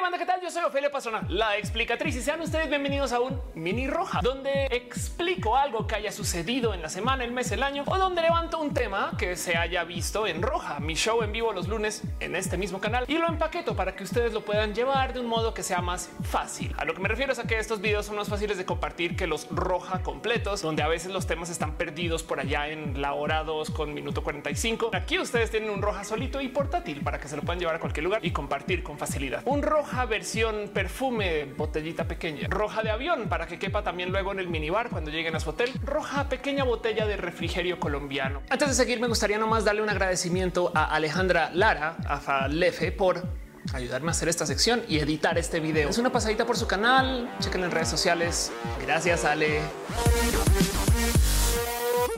Banda, ¿qué tal? Yo soy Ofelia Pastrana, la explicatriz, y sean ustedes bienvenidos a un mini roja, donde explico algo que haya sucedido en la semana, el mes, el año, o donde levanto un tema que se haya visto en roja. Mi show en vivo los lunes en este mismo canal y lo empaqueto para que ustedes lo puedan llevar de un modo que sea más fácil. A lo que me refiero es a que estos videos son más fáciles de compartir que los roja completos, donde a veces los temas están perdidos por allá en la hora 2 con minuto 45. Aquí ustedes tienen un roja solito y portátil para que se lo puedan llevar a cualquier lugar y compartir con facilidad. Un roja versión perfume, botellita pequeña, roja de avión para que quepa también luego en el minibar cuando lleguen a su hotel, roja pequeña botella de refrigerio colombiano. Antes de seguir, me gustaría nomás darle un agradecimiento a Alejandra Lara, a Falefe, por ayudarme a hacer esta sección y editar este video. Es una pasadita por su canal. Chequen en redes sociales. Gracias, Ale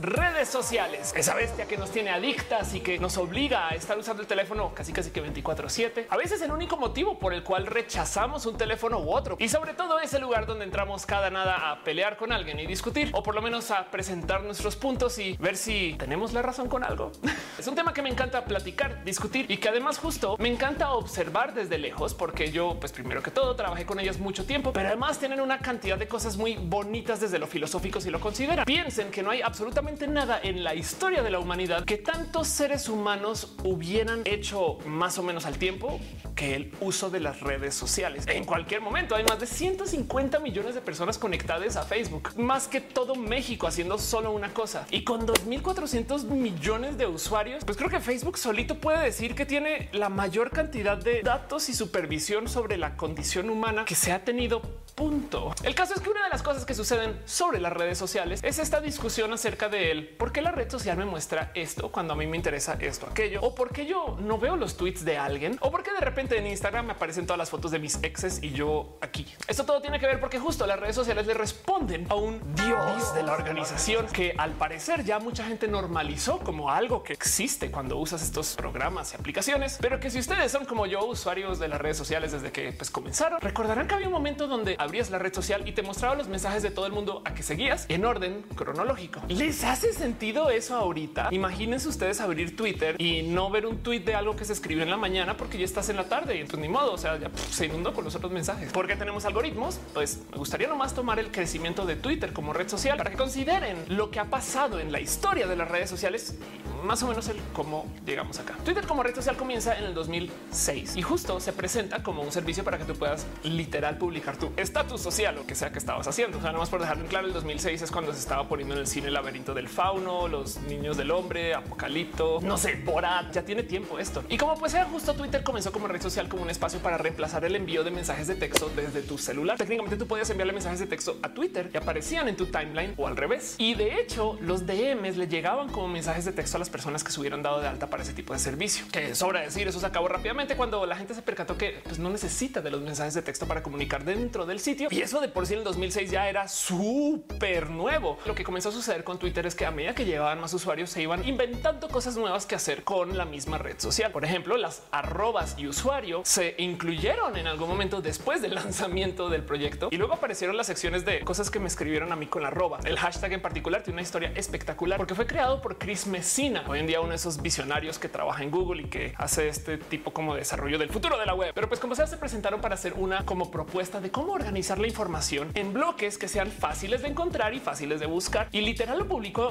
redes sociales, esa bestia que nos tiene adictas y que nos obliga a estar usando el teléfono casi casi que 24 7. A veces el único motivo por el cual rechazamos un teléfono u otro. Y sobre todo es el lugar donde entramos cada nada a pelear con alguien y discutir o por lo menos a presentar nuestros puntos y ver si tenemos la razón con algo. es un tema que me encanta platicar, discutir y que además justo me encanta observar desde lejos porque yo pues primero que todo trabajé con ellas mucho tiempo, pero además tienen una cantidad de cosas muy bonitas desde lo filosófico si lo consideran. Piensen que no hay absolutamente nada en la historia de la humanidad que tantos seres humanos hubieran hecho más o menos al tiempo que el uso de las redes sociales. En cualquier momento hay más de 150 millones de personas conectadas a Facebook, más que todo México haciendo solo una cosa. Y con 2.400 millones de usuarios, pues creo que Facebook solito puede decir que tiene la mayor cantidad de datos y supervisión sobre la condición humana que se ha tenido. Punto. El caso es que una de las cosas que suceden sobre las redes sociales es esta discusión acerca de él. ¿Por qué la red social me muestra esto cuando a mí me interesa esto, aquello? O por qué yo no veo los tweets de alguien? O por qué de repente en Instagram me aparecen todas las fotos de mis exes y yo aquí. Esto todo tiene que ver porque justo las redes sociales le responden a un dios de la organización que al parecer ya mucha gente normalizó como algo que existe cuando usas estos programas y aplicaciones, pero que si ustedes son como yo, usuarios de las redes sociales desde que pues, comenzaron, recordarán que había un momento donde abrías la red social y te mostraba los mensajes de todo el mundo a que seguías en orden cronológico. ¿Les hace sentido eso ahorita? Imagínense ustedes abrir Twitter y no ver un tweet de algo que se escribió en la mañana porque ya estás en la tarde y entonces ni modo, o sea, ya se inundó con los otros mensajes. Porque tenemos algoritmos, pues me gustaría nomás tomar el crecimiento de Twitter como red social para que consideren lo que ha pasado en la historia de las redes sociales más o menos el cómo llegamos acá. Twitter como red social comienza en el 2006 y justo se presenta como un servicio para que tú puedas literal publicar tu estatus social o que sea que estabas haciendo. O sea, nomás por dejarlo en claro, el 2006 es cuando se estaba poniendo en el cine el laberinto del fauno, los niños del hombre, apocalipto, no sé, Borat, ya tiene tiempo esto. Y como pues sea justo Twitter comenzó como red social como un espacio para reemplazar el envío de mensajes de texto desde tu celular. Técnicamente tú podías enviarle mensajes de texto a Twitter y aparecían en tu timeline o al revés. Y de hecho, los DMs le llegaban como mensajes de texto a las personas que se hubieran dado de alta para ese tipo de servicio. Que sobra decir, eso se acabó rápidamente cuando la gente se percató que pues, no necesita de los mensajes de texto para comunicar dentro del sitio. Y eso de por sí en el 2006 ya era súper nuevo. Lo que comenzó a suceder con Twitter es que a medida que llevaban más usuarios se iban inventando cosas nuevas que hacer con la misma red social. Por ejemplo, las arrobas y usuario se incluyeron en algún momento después del lanzamiento del proyecto y luego aparecieron las secciones de cosas que me escribieron a mí con la arroba. El hashtag en particular tiene una historia espectacular porque fue creado por Chris Messina. Hoy en día uno de esos visionarios que trabaja en Google y que hace este tipo como desarrollo del futuro de la web. Pero pues como sea, se presentaron para hacer una como propuesta de cómo organizar la información en bloques que sean fáciles de encontrar y fáciles de buscar. Y literal lo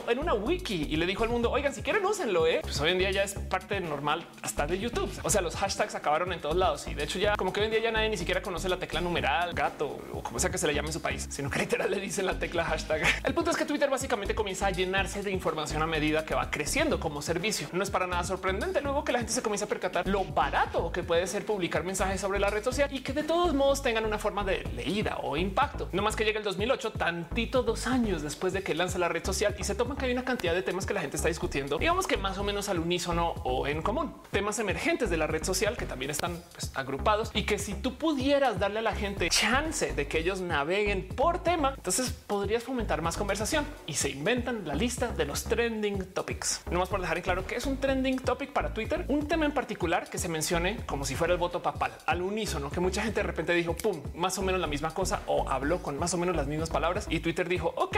en una wiki y le dijo al mundo, oigan, si quieren úsenlo, ¿eh? pues hoy en día ya es parte normal hasta de YouTube. O sea, los hashtags acabaron en todos lados y de hecho ya como que hoy en día ya nadie ni siquiera conoce la tecla numeral, gato o como sea que se le llame en su país, sino que literal le dicen la tecla hashtag. El punto es que Twitter básicamente comienza a llenarse de información a medida que va creciendo como servicio. No es para nada sorprendente luego que la gente se comienza a percatar lo barato que puede ser publicar mensajes sobre la red social y que de todos modos tengan una forma de leída o impacto. No más que llega el 2008, tantito dos años después de que lanza la red social y se toman que hay una cantidad de temas que la gente está discutiendo, digamos que más o menos al unísono o en común. Temas emergentes de la red social que también están pues, agrupados y que si tú pudieras darle a la gente chance de que ellos naveguen por tema, entonces podrías fomentar más conversación y se inventan la lista de los trending topics. No más por dejar en claro que es un trending topic para Twitter, un tema en particular que se mencione como si fuera el voto papal al unísono, que mucha gente de repente dijo pum, más o menos la misma cosa o habló con más o menos las mismas palabras y Twitter dijo ok,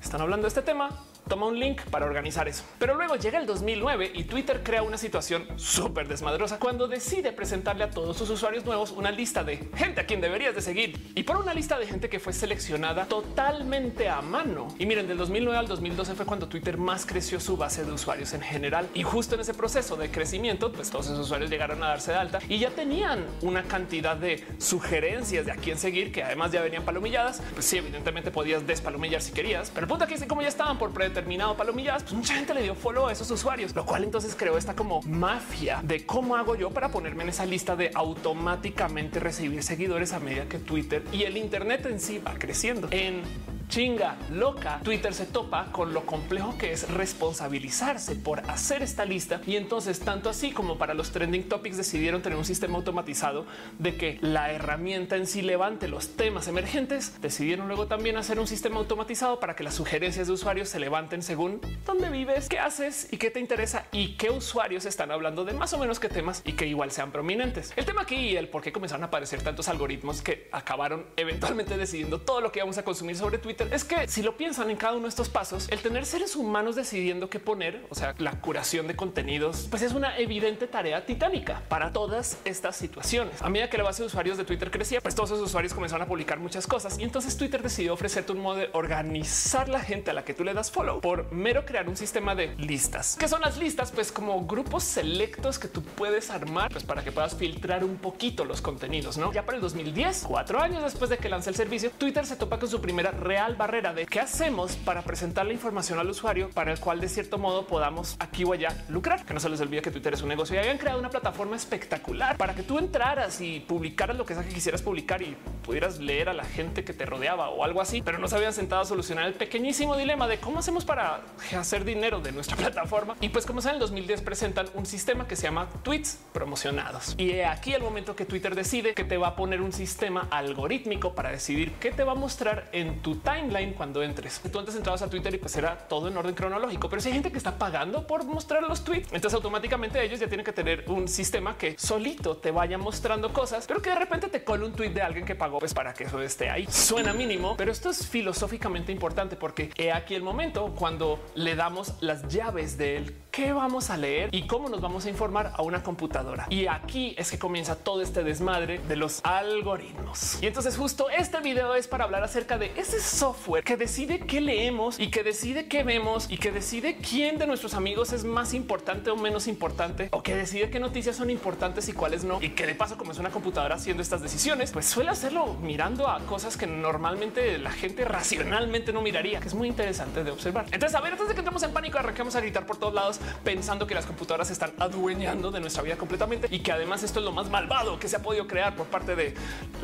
están hablando de este tema, toma un link para organizar eso. Pero luego llega el 2009 y Twitter crea una situación súper desmadrosa cuando decide presentarle a todos sus usuarios nuevos una lista de gente a quien deberías de seguir y por una lista de gente que fue seleccionada totalmente a mano. Y miren, del 2009 al 2012 fue cuando Twitter más creció su base de usuarios en general. Y justo en ese proceso de crecimiento, pues todos esos usuarios llegaron a darse de alta y ya tenían una cantidad de sugerencias de a quién seguir, que además ya venían palomilladas. Pues sí, evidentemente podías despalomillar si querías, pero el punto aquí es que como ya estaban por predeterminado palomilladas, pues mucha gente le dio follow a esos usuarios, lo cual entonces creó esta como mafia de cómo hago yo para ponerme en esa lista de automáticamente recibir seguidores a medida que Twitter y el Internet en sí va creciendo. En chinga loca, Twitter se topa con lo complejo que es responsabilizarse por hacer esta lista. Y entonces, tanto así como para los trending topics, decidieron tener un sistema automatizado de que la herramienta en sí levante los temas emergentes. Decidieron luego también hacer un sistema automatizado para que las sugerencias de usuarios se levanten según dónde vives, qué haces y qué te interesa y qué usuarios están hablando de más o menos qué temas y que igual sean prominentes. El tema aquí y el por qué comenzaron a aparecer tantos algoritmos que acabaron eventualmente decidiendo todo lo que vamos a consumir sobre Twitter es que si lo piensan en cada uno de estos pasos, el tener seres humanos decidiendo qué poner, o sea, la curación de contenidos, pues es una evidente tarea titánica para todas estas situaciones. A medida que la base de usuarios de Twitter crecía, pues todos esos usuarios comenzaron a publicar muchas cosas y entonces Twitter decidió ofrecerte un modo de organizar la gente a la que tú le das follow por mero crear un sistema de listas. ¿Qué son las listas? Pues como grupos selectos que tú puedes armar pues para que puedas filtrar un poquito los contenidos, ¿no? Ya para el 2010, cuatro años después de que lance el servicio, Twitter se topa con su primera real barrera de qué hacemos para presentar la información al usuario para el cual de cierto modo podamos aquí o allá lucrar. Que no se les olvide que Twitter es un negocio y habían creado una plataforma espectacular para que tú entraras y publicaras lo que sea que quisieras publicar y pudieras leer a la gente que te rodeaba o algo así, pero no se habían sentado a solucionar el pequeñísimo dilema de cómo hacemos para hacer dinero de nuestra plataforma. Y pues como saben, en el 2010 presentan un sistema que se llama tweets promocionados. Y aquí el momento que Twitter decide que te va a poner un sistema algorítmico para decidir qué te va a mostrar en tu time timeline cuando entres. Tú antes entrabas a Twitter y pues era todo en orden cronológico, pero si hay gente que está pagando por mostrar los tweets, entonces automáticamente ellos ya tienen que tener un sistema que solito te vaya mostrando cosas, pero que de repente te cole un tweet de alguien que pagó pues para que eso esté ahí. Suena mínimo, pero esto es filosóficamente importante porque he aquí el momento cuando le damos las llaves del qué vamos a leer y cómo nos vamos a informar a una computadora. Y aquí es que comienza todo este desmadre de los algoritmos. Y entonces justo este video es para hablar acerca de ese software que decide qué leemos y que decide qué vemos y que decide quién de nuestros amigos es más importante o menos importante o que decide qué noticias son importantes y cuáles no. Y que de paso, como es una computadora haciendo estas decisiones, pues suele hacerlo mirando a cosas que normalmente la gente racionalmente no miraría, que es muy interesante de observar. Entonces, a ver, antes de que entremos en pánico, arranquemos a gritar por todos lados pensando que las computadoras están adueñando de nuestra vida completamente y que además esto es lo más malvado que se ha podido crear por parte de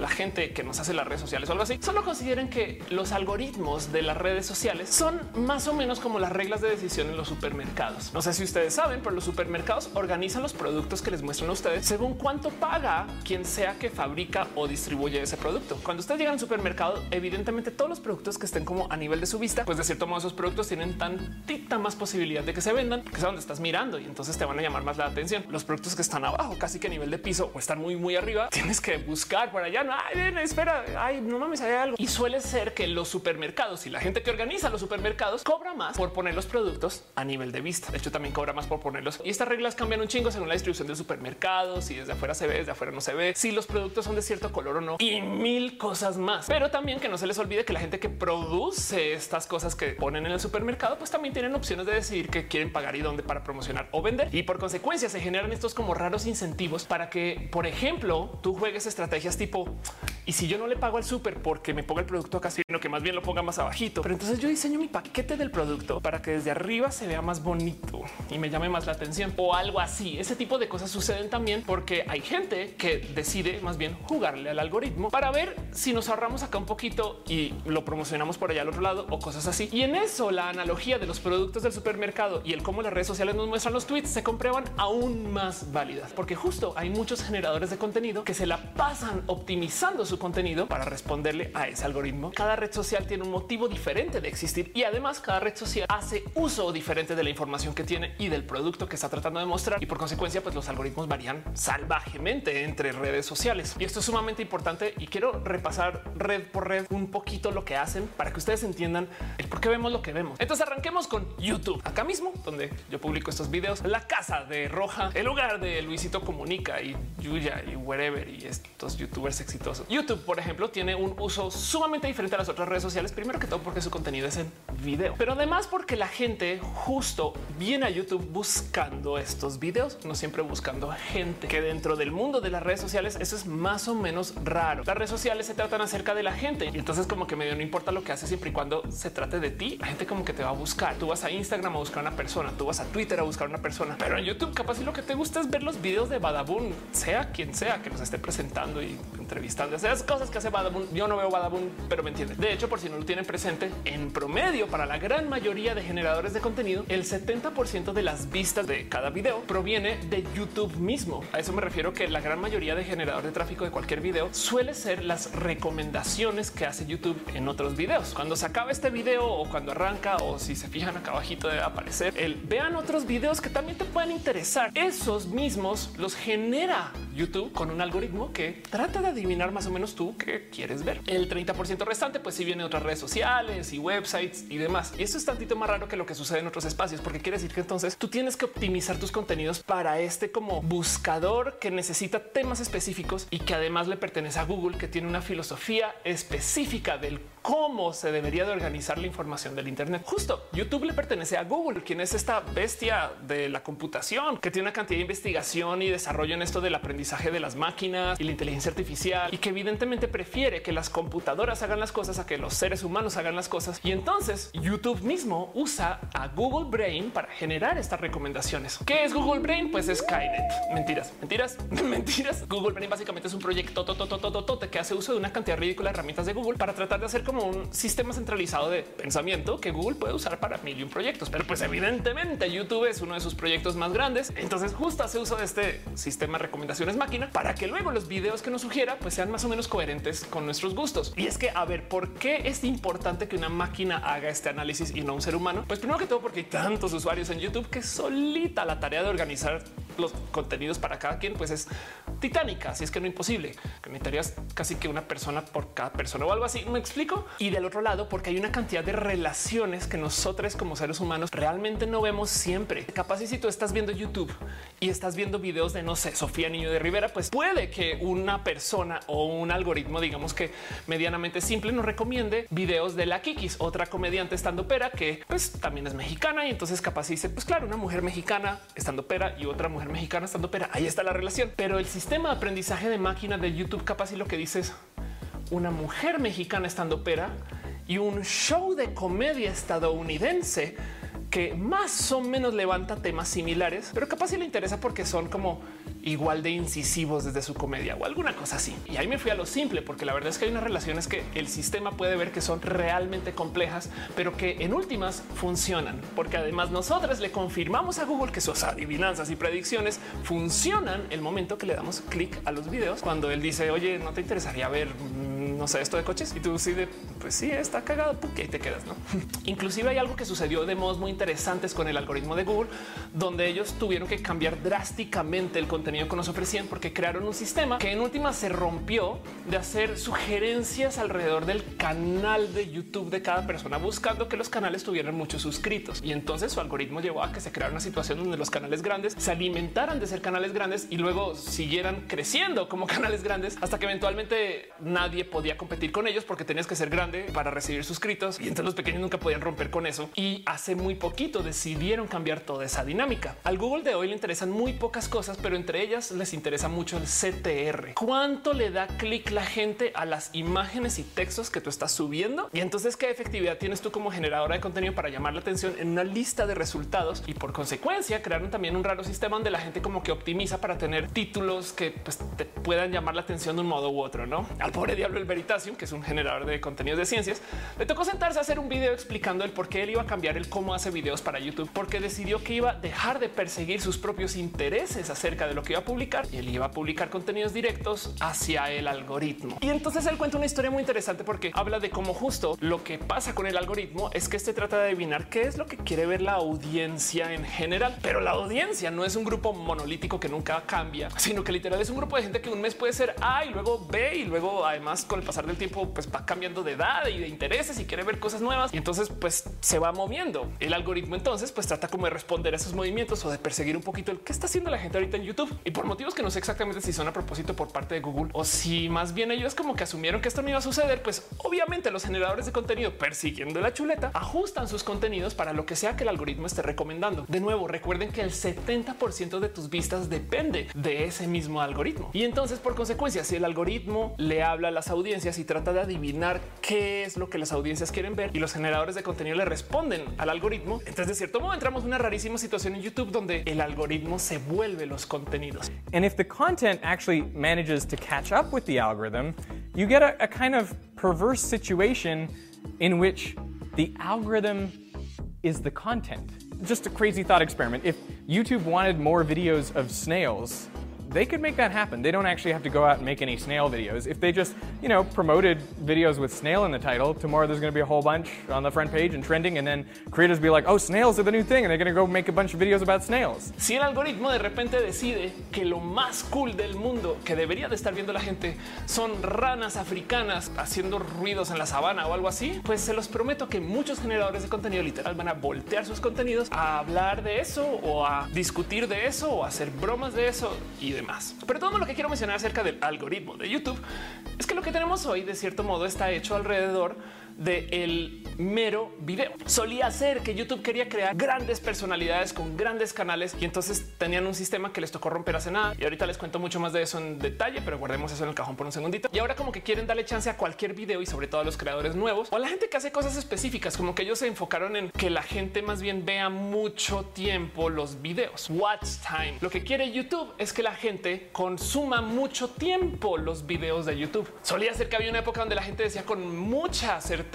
la gente que nos hace las redes sociales o algo así. Solo consideren que los algoritmos de las redes sociales son más o menos como las reglas de decisión en los supermercados. No sé si ustedes saben, pero los supermercados organizan los productos que les muestran a ustedes según cuánto paga quien sea que fabrica o distribuye ese producto. Cuando ustedes llegan al supermercado, evidentemente todos los productos que estén como a nivel de su vista, pues de cierto modo esos productos tienen tantita más posibilidad de que se vendan, que es donde estás mirando y entonces te van a llamar más la atención. Los productos que están abajo, casi que a nivel de piso o están muy, muy arriba, tienes que buscar por allá. No, ay, espera, ay, no mames, hay algo. Y suele ser que los supermercados y la gente que organiza los supermercados cobra más por poner los productos a nivel de vista. De hecho, también cobra más por ponerlos. Y estas reglas cambian un chingo según la distribución del supermercado, si desde afuera se ve, desde afuera no se ve, si los productos son de cierto color o no y mil cosas más. Pero también que no se les olvide que la gente que produce estas cosas que ponen en el supermercado, pues también tienen opciones de decidir qué quieren pagar y dónde para promocionar o vender. Y por consecuencia se generan estos como raros incentivos para que, por ejemplo, tú juegues estrategias tipo y si yo no le pago al súper porque me ponga el producto acá, sino que más lo ponga más abajito. Pero entonces yo diseño mi paquete del producto para que desde arriba se vea más bonito y me llame más la atención o algo así. Ese tipo de cosas suceden también porque hay gente que decide más bien jugarle al algoritmo para ver si nos ahorramos acá un poquito y lo promocionamos por allá al otro lado o cosas así. Y en eso la analogía de los productos del supermercado y el cómo las redes sociales nos muestran los tweets se comprueban aún más válidas porque justo hay muchos generadores de contenido que se la pasan optimizando su contenido para responderle a ese algoritmo. Cada red social tiene un motivo diferente de existir y además cada red social hace uso diferente de la información que tiene y del producto que está tratando de mostrar y por consecuencia pues los algoritmos varían salvajemente entre redes sociales y esto es sumamente importante y quiero repasar red por red un poquito lo que hacen para que ustedes entiendan el por qué vemos lo que vemos. Entonces arranquemos con YouTube acá mismo donde yo publico estos videos, la casa de Roja, el lugar de Luisito Comunica y Yuya y wherever y estos youtubers exitosos. YouTube, por ejemplo, tiene un uso sumamente diferente a las otras redes sociales. Primero que todo porque su contenido es en video, pero además porque la gente justo viene a YouTube buscando estos videos, no siempre buscando gente que dentro del mundo de las redes sociales eso es más o menos raro. Las redes sociales se tratan acerca de la gente y entonces como que medio no importa lo que hace siempre y cuando se trate de ti, la gente como que te va a buscar. Tú vas a Instagram a buscar una persona, tú vas a Twitter a buscar una persona, pero en YouTube capaz y lo que te gusta es ver los videos de Badabun, sea quien sea que nos esté presentando y entrevistando. Esas cosas que hace Badabun. Yo no veo Badabun, pero me entiende. De hecho, si no lo tienen presente, en promedio para la gran mayoría de generadores de contenido, el 70% de las vistas de cada video proviene de YouTube mismo. A eso me refiero que la gran mayoría de generadores de tráfico de cualquier video suele ser las recomendaciones que hace YouTube en otros videos. Cuando se acaba este video o cuando arranca o si se fijan acá abajito debe aparecer el vean otros videos que también te pueden interesar. Esos mismos los genera YouTube con un algoritmo que trata de adivinar más o menos tú qué quieres ver. El 30% restante, pues si viene otras redes sociales y websites y demás. Y eso es tantito más raro que lo que sucede en otros espacios, porque quiere decir que entonces tú tienes que optimizar tus contenidos para este como buscador que necesita temas específicos y que además le pertenece a Google, que tiene una filosofía específica del cómo se debería de organizar la información del Internet. Justo YouTube le pertenece a Google, quien es esta bestia de la computación que tiene una cantidad de investigación y desarrollo en esto del aprendizaje de las máquinas y la inteligencia artificial y que evidentemente prefiere que las computadoras hagan las cosas a que los seres humanos hagan las cosas. Y entonces YouTube mismo usa a Google Brain para generar estas recomendaciones. ¿Qué es Google Brain? Pues es Skynet. Mentiras, mentiras, mentiras. Google Brain básicamente es un proyecto que hace uso de una cantidad ridícula de herramientas de Google para tratar de hacer como un sistema centralizado de pensamiento que Google puede usar para mil y un proyectos. Pero pues evidentemente YouTube es uno de sus proyectos más grandes. Entonces justo hace uso de este sistema de recomendaciones máquina para que luego los videos que nos sugiera pues sean más o menos coherentes con nuestros gustos. Y es que a ver, ¿por qué es importante que una máquina haga este análisis y no un ser humano? Pues primero que todo porque hay tantos usuarios en YouTube que solita la tarea de organizar los contenidos para cada quien pues es titánica, así es que no imposible, que necesitarías casi que una persona por cada persona o algo así, ¿me explico? Y del otro lado, porque hay una cantidad de relaciones que nosotros como seres humanos realmente no vemos siempre. Capaz y si tú estás viendo YouTube y estás viendo videos de, no sé, Sofía Niño de Rivera, pues puede que una persona o un algoritmo, digamos que medianamente simple, nos recomiende videos de la Kikis, otra comediante estando pera que pues también es mexicana y entonces capaz dice, pues claro, una mujer mexicana estando pera y otra mujer mexicana estando pera. Ahí está la relación. Pero el sistema de aprendizaje de máquina de YouTube capaz y lo que dice es una mujer mexicana estando pera y un show de comedia estadounidense que más o menos levanta temas similares, pero capaz si le interesa porque son como igual de incisivos desde su comedia o alguna cosa así. Y ahí me fui a lo simple, porque la verdad es que hay unas relaciones que el sistema puede ver que son realmente complejas, pero que en últimas funcionan, porque además nosotros le confirmamos a Google que sus adivinanzas y predicciones funcionan el momento que le damos clic a los videos. Cuando él dice, oye, no te interesaría ver, mm, no sé, esto de coches y tú sí de, pues sí, está cagado, porque ahí te quedas, no? Inclusive hay algo que sucedió de modos muy interesantes con el algoritmo de Google, donde ellos tuvieron que cambiar drásticamente el contenido que nos ofrecían porque crearon un sistema que en última se rompió de hacer sugerencias alrededor del canal de YouTube de cada persona buscando que los canales tuvieran muchos suscritos. Y entonces su algoritmo llevó a que se creara una situación donde los canales grandes se alimentaran de ser canales grandes y luego siguieran creciendo como canales grandes hasta que eventualmente nadie podía competir con ellos porque tenías que ser grande para recibir suscritos y entonces los pequeños nunca podían romper con eso. Y hace muy poquito decidieron cambiar toda esa dinámica. Al Google de hoy le interesan muy pocas cosas, pero entre ellas les interesa mucho el CTR. ¿Cuánto le da clic la gente a las imágenes y textos que tú estás subiendo? Y entonces, ¿qué efectividad tienes tú como generadora de contenido para llamar la atención en una lista de resultados? Y por consecuencia, crearon también un raro sistema donde la gente como que optimiza para tener títulos que pues, te puedan llamar la atención de un modo u otro, ¿no? Al pobre diablo el Veritasium, que es un generador de contenidos de ciencias, le tocó sentarse a hacer un video explicando el por qué él iba a cambiar el cómo hace videos para YouTube, porque decidió que iba a dejar de perseguir sus propios intereses acerca de lo que a publicar y él iba a publicar contenidos directos hacia el algoritmo. Y entonces él cuenta una historia muy interesante porque habla de cómo justo lo que pasa con el algoritmo es que este trata de adivinar qué es lo que quiere ver la audiencia en general. Pero la audiencia no es un grupo monolítico que nunca cambia, sino que literal es un grupo de gente que un mes puede ser A y luego B y luego además con el pasar del tiempo pues va cambiando de edad y de intereses y quiere ver cosas nuevas y entonces pues se va moviendo. El algoritmo entonces pues trata como de responder a esos movimientos o de perseguir un poquito el qué está haciendo la gente ahorita en YouTube y por motivos que no sé exactamente si son a propósito por parte de Google o si más bien ellos como que asumieron que esto no iba a suceder, pues obviamente los generadores de contenido persiguiendo la chuleta ajustan sus contenidos para lo que sea que el algoritmo esté recomendando. De nuevo, recuerden que el 70% de tus vistas depende de ese mismo algoritmo. Y entonces, por consecuencia, si el algoritmo le habla a las audiencias y trata de adivinar qué es lo que las audiencias quieren ver y los generadores de contenido le responden al algoritmo, entonces de cierto modo entramos en una rarísima situación en YouTube donde el algoritmo se vuelve los contenidos. And if the content actually manages to catch up with the algorithm, you get a, a kind of perverse situation in which the algorithm is the content. Just a crazy thought experiment. If YouTube wanted more videos of snails, they could make that happen. They don't actually have to go out and make any snail videos. If they just, you know, promoted videos with snail in the title, tomorrow there's to be a whole bunch on the front page and trending, and then creators be like, oh, snails are the new thing, and they're to go make a bunch of videos about snails. Si el algoritmo de repente decide que lo más cool del mundo que debería de estar viendo la gente son ranas africanas haciendo ruidos en la sabana o algo así, pues se los prometo que muchos generadores de contenido literal van a voltear sus contenidos a hablar de eso o a discutir de eso o a hacer bromas de eso Pero todo lo que quiero mencionar acerca del algoritmo de YouTube es que lo que tenemos hoy de cierto modo está hecho alrededor de el mero video. Solía ser que YouTube quería crear grandes personalidades con grandes canales y entonces tenían un sistema que les tocó romper hace nada. Y ahorita les cuento mucho más de eso en detalle, pero guardemos eso en el cajón por un segundito. Y ahora como que quieren darle chance a cualquier video y sobre todo a los creadores nuevos o a la gente que hace cosas específicas, como que ellos se enfocaron en que la gente más bien vea mucho tiempo los videos. Watch time. Lo que quiere YouTube es que la gente consuma mucho tiempo los videos de YouTube. Solía ser que había una época donde la gente decía con mucha certeza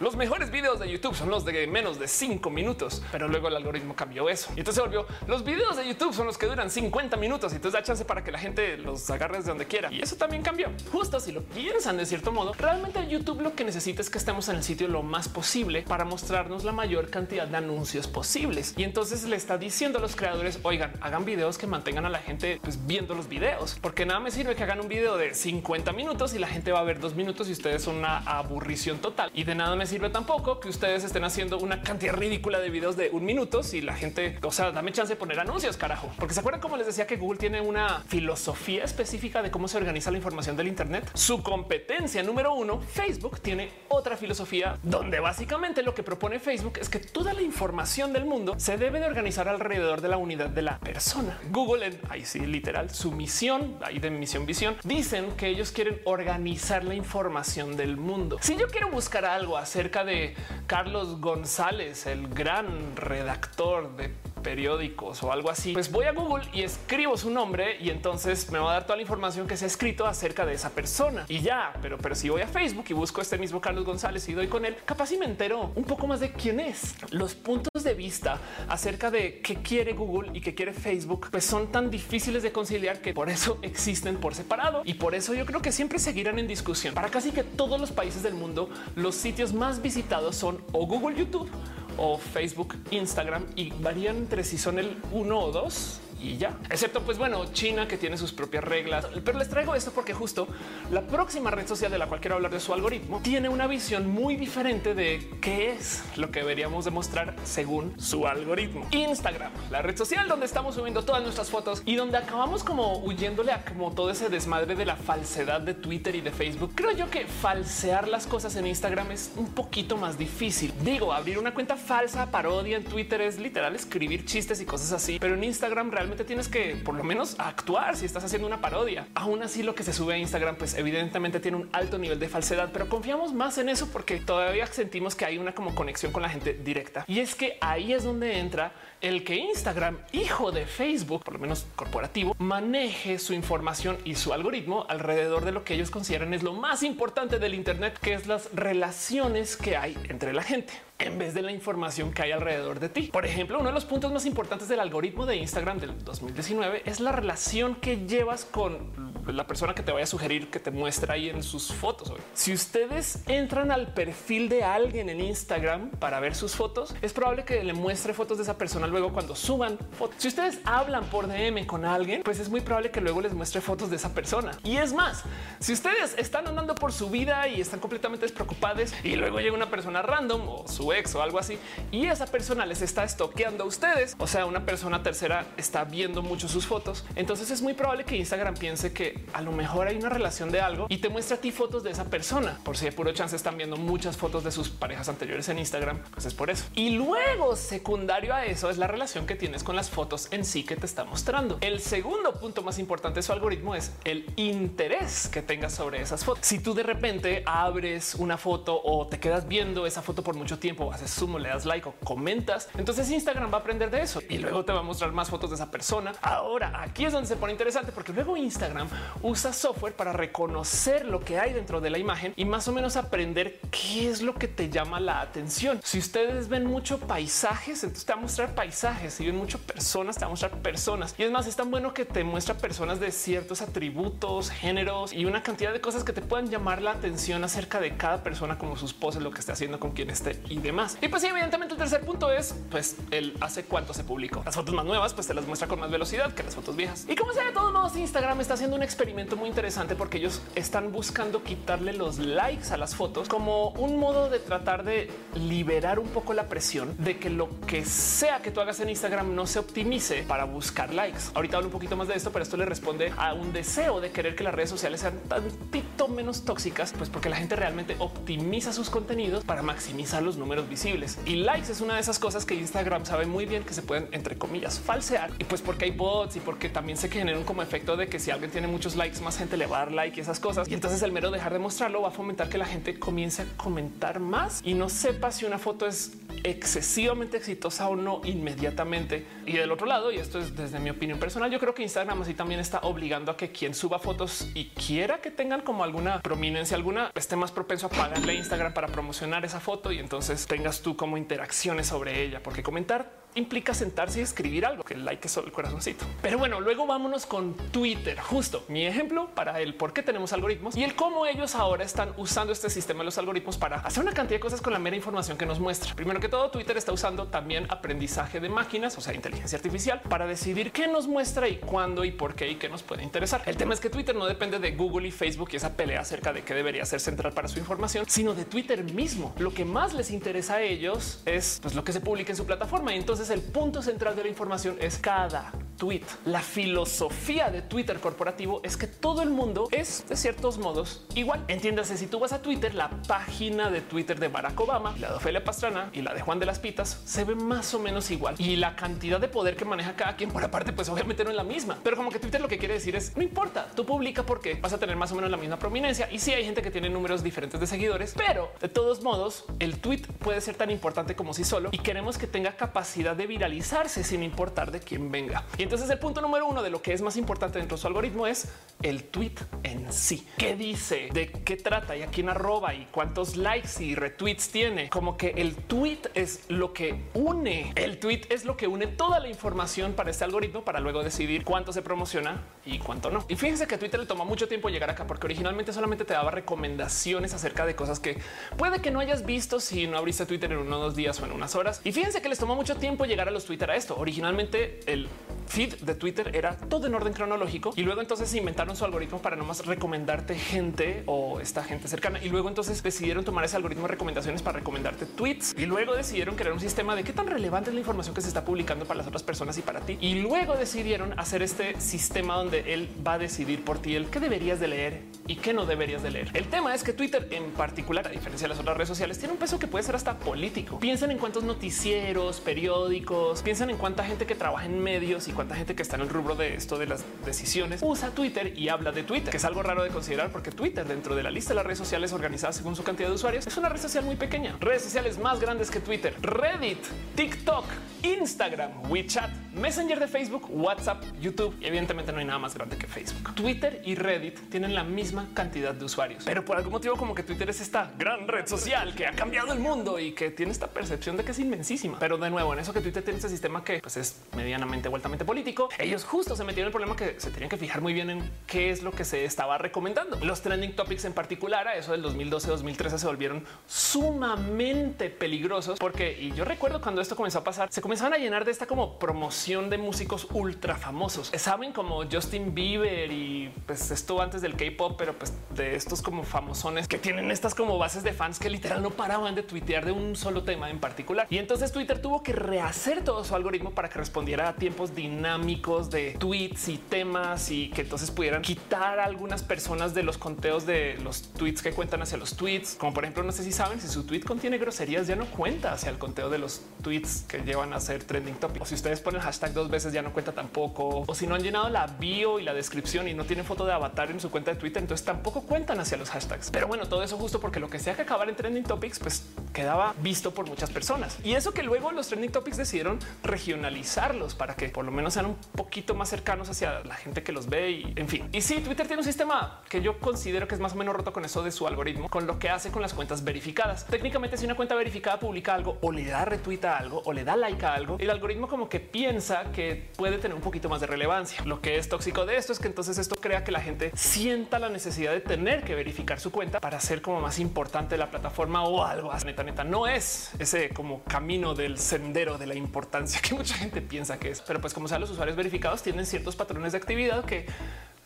los mejores videos de YouTube son los de menos de cinco minutos, pero luego el algoritmo cambió eso. Y entonces se volvió los videos de YouTube son los que duran 50 minutos y entonces da chance para que la gente los agarre de donde quiera. Y eso también cambió. Justo si lo piensan de cierto modo, realmente YouTube lo que necesita es que estemos en el sitio lo más posible para mostrarnos la mayor cantidad de anuncios posibles. Y entonces le está diciendo a los creadores oigan hagan videos que mantengan a la gente pues, viendo los videos porque nada me sirve que hagan un video de 50 minutos y la gente va a ver dos minutos y ustedes son una aburrición total y de nada me sirve tampoco que ustedes estén haciendo una cantidad ridícula de videos de un minuto si la gente, o sea, dame chance de poner anuncios, carajo. Porque se acuerdan como les decía que Google tiene una filosofía específica de cómo se organiza la información del Internet. Su competencia número uno, Facebook, tiene otra filosofía donde básicamente lo que propone Facebook es que toda la información del mundo se debe de organizar alrededor de la unidad de la persona. Google, en ahí sí, literal, su misión, ahí de misión visión, dicen que ellos quieren organizar la información del mundo. Si yo quiero buscar algo acerca de Carlos González, el gran redactor de periódicos o algo así, pues voy a Google y escribo su nombre y entonces me va a dar toda la información que se ha escrito acerca de esa persona y ya. Pero, pero si voy a Facebook y busco este mismo Carlos González y doy con él, capaz y me entero un poco más de quién es. Los puntos de vista acerca de qué quiere Google y qué quiere Facebook, pues son tan difíciles de conciliar que por eso existen por separado y por eso yo creo que siempre seguirán en discusión. Para casi que todos los países del mundo, los sitios más visitados son o Google YouTube o Facebook, Instagram y varían entre si son el uno o dos y ya. Excepto, pues bueno, China que tiene sus propias reglas. Pero les traigo esto porque justo la próxima red social de la cual quiero hablar de su algoritmo tiene una visión muy diferente de qué es lo que deberíamos demostrar según su algoritmo. Instagram, la red social donde estamos subiendo todas nuestras fotos y donde acabamos como huyéndole a como todo ese desmadre de la falsedad de Twitter y de Facebook. Creo yo que falsear las cosas en Instagram es un poquito más difícil. Digo, abrir una cuenta falsa, parodia en Twitter es literal escribir chistes y cosas así, pero en Instagram realmente tienes que por lo menos actuar si estás haciendo una parodia. Aún así, lo que se sube a Instagram, pues evidentemente tiene un alto nivel de falsedad, pero confiamos más en eso porque todavía sentimos que hay una como conexión con la gente directa. Y es que ahí es donde entra el que Instagram, hijo de Facebook, por lo menos corporativo, maneje su información y su algoritmo alrededor de lo que ellos consideran es lo más importante del Internet, que es las relaciones que hay entre la gente. En vez de la información que hay alrededor de ti. Por ejemplo, uno de los puntos más importantes del algoritmo de Instagram del 2019 es la relación que llevas con la persona que te vaya a sugerir que te muestre ahí en sus fotos. Si ustedes entran al perfil de alguien en Instagram para ver sus fotos, es probable que le muestre fotos de esa persona luego cuando suban fotos. Si ustedes hablan por DM con alguien, pues es muy probable que luego les muestre fotos de esa persona. Y es más, si ustedes están andando por su vida y están completamente despreocupados y luego llega una persona random o su ex o algo así y esa persona les está estoqueando a ustedes, o sea, una persona tercera está viendo mucho sus fotos, entonces es muy probable que Instagram piense que a lo mejor hay una relación de algo y te muestra a ti fotos de esa persona. Por si de puro chance están viendo muchas fotos de sus parejas anteriores en Instagram, pues es por eso. Y luego, secundario a eso, es la relación que tienes con las fotos en sí que te está mostrando. El segundo punto más importante de su algoritmo es el interés que tengas sobre esas fotos. Si tú de repente abres una foto o te quedas viendo esa foto por mucho tiempo, haces sumo, le das like o comentas, entonces Instagram va a aprender de eso y luego te va a mostrar más fotos de esa persona. Ahora, aquí es donde se pone interesante porque luego Instagram usa software para reconocer lo que hay dentro de la imagen y más o menos aprender qué es lo que te llama la atención. Si ustedes ven mucho paisajes, entonces te va a mostrar paisajes. Si ven mucho personas, te va a mostrar personas. Y es más, es tan bueno que te muestra personas de ciertos atributos, géneros y una cantidad de cosas que te puedan llamar la atención acerca de cada persona, como sus poses, lo que esté haciendo, con quién esté y demás. Y pues sí, evidentemente el tercer punto es pues el hace cuánto se publicó. Las fotos más nuevas pues te las muestra con más velocidad que las fotos viejas. Y como sea de todos modos, Instagram está haciendo un experimento muy interesante porque ellos están buscando quitarle los likes a las fotos como un modo de tratar de liberar un poco la presión de que lo que sea que tú hagas en Instagram no se optimice para buscar likes. Ahorita hablo un poquito más de esto, pero esto le responde a un deseo de querer que las redes sociales sean tantito menos tóxicas, pues porque la gente realmente optimiza sus contenidos para maximizar los números visibles. Y likes es una de esas cosas que Instagram sabe muy bien que se pueden, entre comillas, falsear. Y pues porque hay bots y porque también se genera un como efecto de que si alguien tiene muchos likes, más gente le va a dar like y esas cosas. Y entonces el mero dejar de mostrarlo va a fomentar que la gente comience a comentar más y no sepa si una foto es excesivamente exitosa o no inmediatamente. Y del otro lado, y esto es desde mi opinión personal, yo creo que Instagram así también está obligando a que quien suba fotos y quiera que tengan como alguna prominencia, alguna esté más propenso a pagarle Instagram para promocionar esa foto y entonces tengas tú como interacciones sobre ella, porque comentar implica sentarse y escribir algo, que el like es solo el corazoncito. Pero bueno, luego vámonos con Twitter, justo mi ejemplo para el por qué tenemos algoritmos y el cómo ellos ahora están usando este sistema de los algoritmos para hacer una cantidad de cosas con la mera información que nos muestra. Primero que todo, Twitter está usando también aprendizaje de máquinas, o sea, inteligencia artificial, para decidir qué nos muestra y cuándo y por qué y qué nos puede interesar. El tema es que Twitter no depende de Google y Facebook y esa pelea acerca de qué debería ser central para su información, sino de Twitter mismo. Lo que más les interesa a ellos es pues, lo que se publica en su plataforma. Y entonces el punto central de la información es cada tweet. La filosofía de Twitter corporativo es que todo el mundo es de ciertos modos igual. Entiéndase, si tú vas a Twitter, la página de Twitter de Barack Obama, la de Ofelia Pastrana y la de Juan de las Pitas se ve más o menos igual. Y la cantidad de poder que maneja cada quien por aparte, pues obviamente no es la misma. Pero como que Twitter lo que quiere decir es no importa, tú publica porque vas a tener más o menos la misma prominencia. Y si sí, hay gente que tiene números diferentes de seguidores, pero de todos modos el tweet puede ser tan importante como si solo y queremos que tenga capacidad de viralizarse sin importar de quién venga. Entonces el punto número uno de lo que es más importante dentro de su algoritmo es el tweet en sí. ¿Qué dice? ¿De qué trata? ¿Y a quién arroba? ¿Y cuántos likes y retweets tiene? Como que el tweet es lo que une. El tweet es lo que une toda la información para este algoritmo para luego decidir cuánto se promociona y cuánto no. Y fíjense que Twitter le toma mucho tiempo llegar acá porque originalmente solamente te daba recomendaciones acerca de cosas que puede que no hayas visto si no abriste Twitter en unos dos días o en unas horas. Y fíjense que les tomó mucho tiempo llegar a los Twitter a esto. Originalmente el de Twitter era todo en orden cronológico y luego entonces inventaron su algoritmo para no más recomendarte gente o esta gente cercana y luego entonces decidieron tomar ese algoritmo de recomendaciones para recomendarte tweets y luego decidieron crear un sistema de qué tan relevante es la información que se está publicando para las otras personas y para ti y luego decidieron hacer este sistema donde él va a decidir por ti el qué deberías de leer y qué no deberías de leer. El tema es que Twitter en particular, a diferencia de las otras redes sociales, tiene un peso que puede ser hasta político. Piensen en cuántos noticieros, periódicos, piensan en cuánta gente que trabaja en medios y cuánta gente que está en el rubro de esto de las decisiones usa Twitter y habla de Twitter, que es algo raro de considerar porque Twitter dentro de la lista de las redes sociales organizadas según su cantidad de usuarios es una red social muy pequeña. Redes sociales más grandes que Twitter, Reddit, TikTok, Instagram, WeChat, Messenger de Facebook, WhatsApp, YouTube y evidentemente no hay nada más grande que Facebook. Twitter y Reddit tienen la misma cantidad de usuarios, pero por algún motivo como que Twitter es esta gran red social que ha cambiado el mundo y que tiene esta percepción de que es inmensísima. Pero de nuevo, en eso que Twitter tiene este sistema que pues, es medianamente vueltamente político, ellos justo se metieron en el problema que se tenían que fijar muy bien en qué es lo que se estaba recomendando. Los trending topics en particular, a eso del 2012-2013 se volvieron sumamente peligrosos porque y yo recuerdo cuando esto comenzó a pasar, se comenzaban a llenar de esta como promoción de músicos ultra famosos. Saben como Justin Bieber y pues esto antes del K-pop, pero pues de estos como famosones que tienen estas como bases de fans que literal no paraban de tuitear de un solo tema en particular. Y entonces Twitter tuvo que rehacer todo su algoritmo para que respondiera a tiempos dinámicos de tweets y temas y que entonces pudieran quitar a algunas personas de los conteos de los tweets que cuentan hacia los tweets. Como por ejemplo, no sé si saben si su tweet contiene groserías, ya no cuenta hacia el conteo de los tweets que llevan a ser trending topic. O si ustedes ponen hashtag dos veces, ya no cuenta tampoco. O si no han llenado la bio y la descripción y no tienen foto de avatar en su cuenta de Twitter, entonces tampoco cuentan hacia los hashtags. Pero bueno, todo eso justo porque lo que sea que acabar en trending topics, pues quedaba visto por muchas personas. Y eso que luego los trending topics decidieron regionalizarlos para que por lo menos sean un poquito más cercanos hacia la gente que los ve y en fin. Y sí, Twitter tiene un sistema que yo considero que es más o menos roto con eso de su algoritmo, con lo que hace con las cuentas verificadas. Técnicamente, si una cuenta verificada publica algo o le da retweet a algo o le da like algo, el algoritmo como que piensa que puede tener un poquito más de relevancia. Lo que es tóxico de esto es que entonces esto crea que la gente sienta la necesidad de tener que verificar su cuenta para ser como más importante la plataforma o algo. Neta, neta, no es ese como camino del sendero de la importancia que mucha gente piensa que es. Pero pues como sea, los usuarios verificados tienen ciertos patrones de actividad que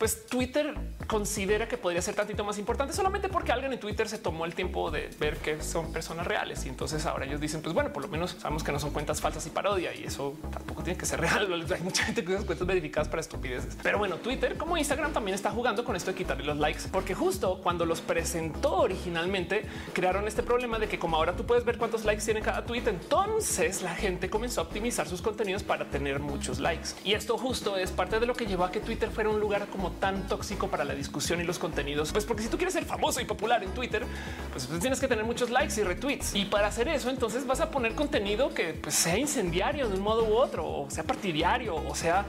pues Twitter considera que podría ser tantito más importante solamente porque alguien en Twitter se tomó el tiempo de ver que son personas reales y entonces ahora ellos dicen pues bueno por lo menos sabemos que no son cuentas falsas y parodia y eso tampoco tiene que ser real. Hay mucha gente que usa cuentas verificadas para estupideces. Pero bueno, Twitter como Instagram también está jugando con esto de quitarle los likes porque justo cuando los presentó originalmente crearon este problema de que como ahora tú puedes ver cuántos likes tiene cada tweet, entonces la gente comenzó a optimizar sus contenidos para tener muchos likes. Y esto justo es parte de lo que llevó a que Twitter fuera un lugar como tan tóxico para la discusión y los contenidos. Pues porque si tú quieres ser famoso y popular en Twitter, pues, pues tienes que tener muchos likes y retweets. Y para hacer eso, entonces vas a poner contenido que pues, sea incendiario de un modo u otro, o sea partidario, o sea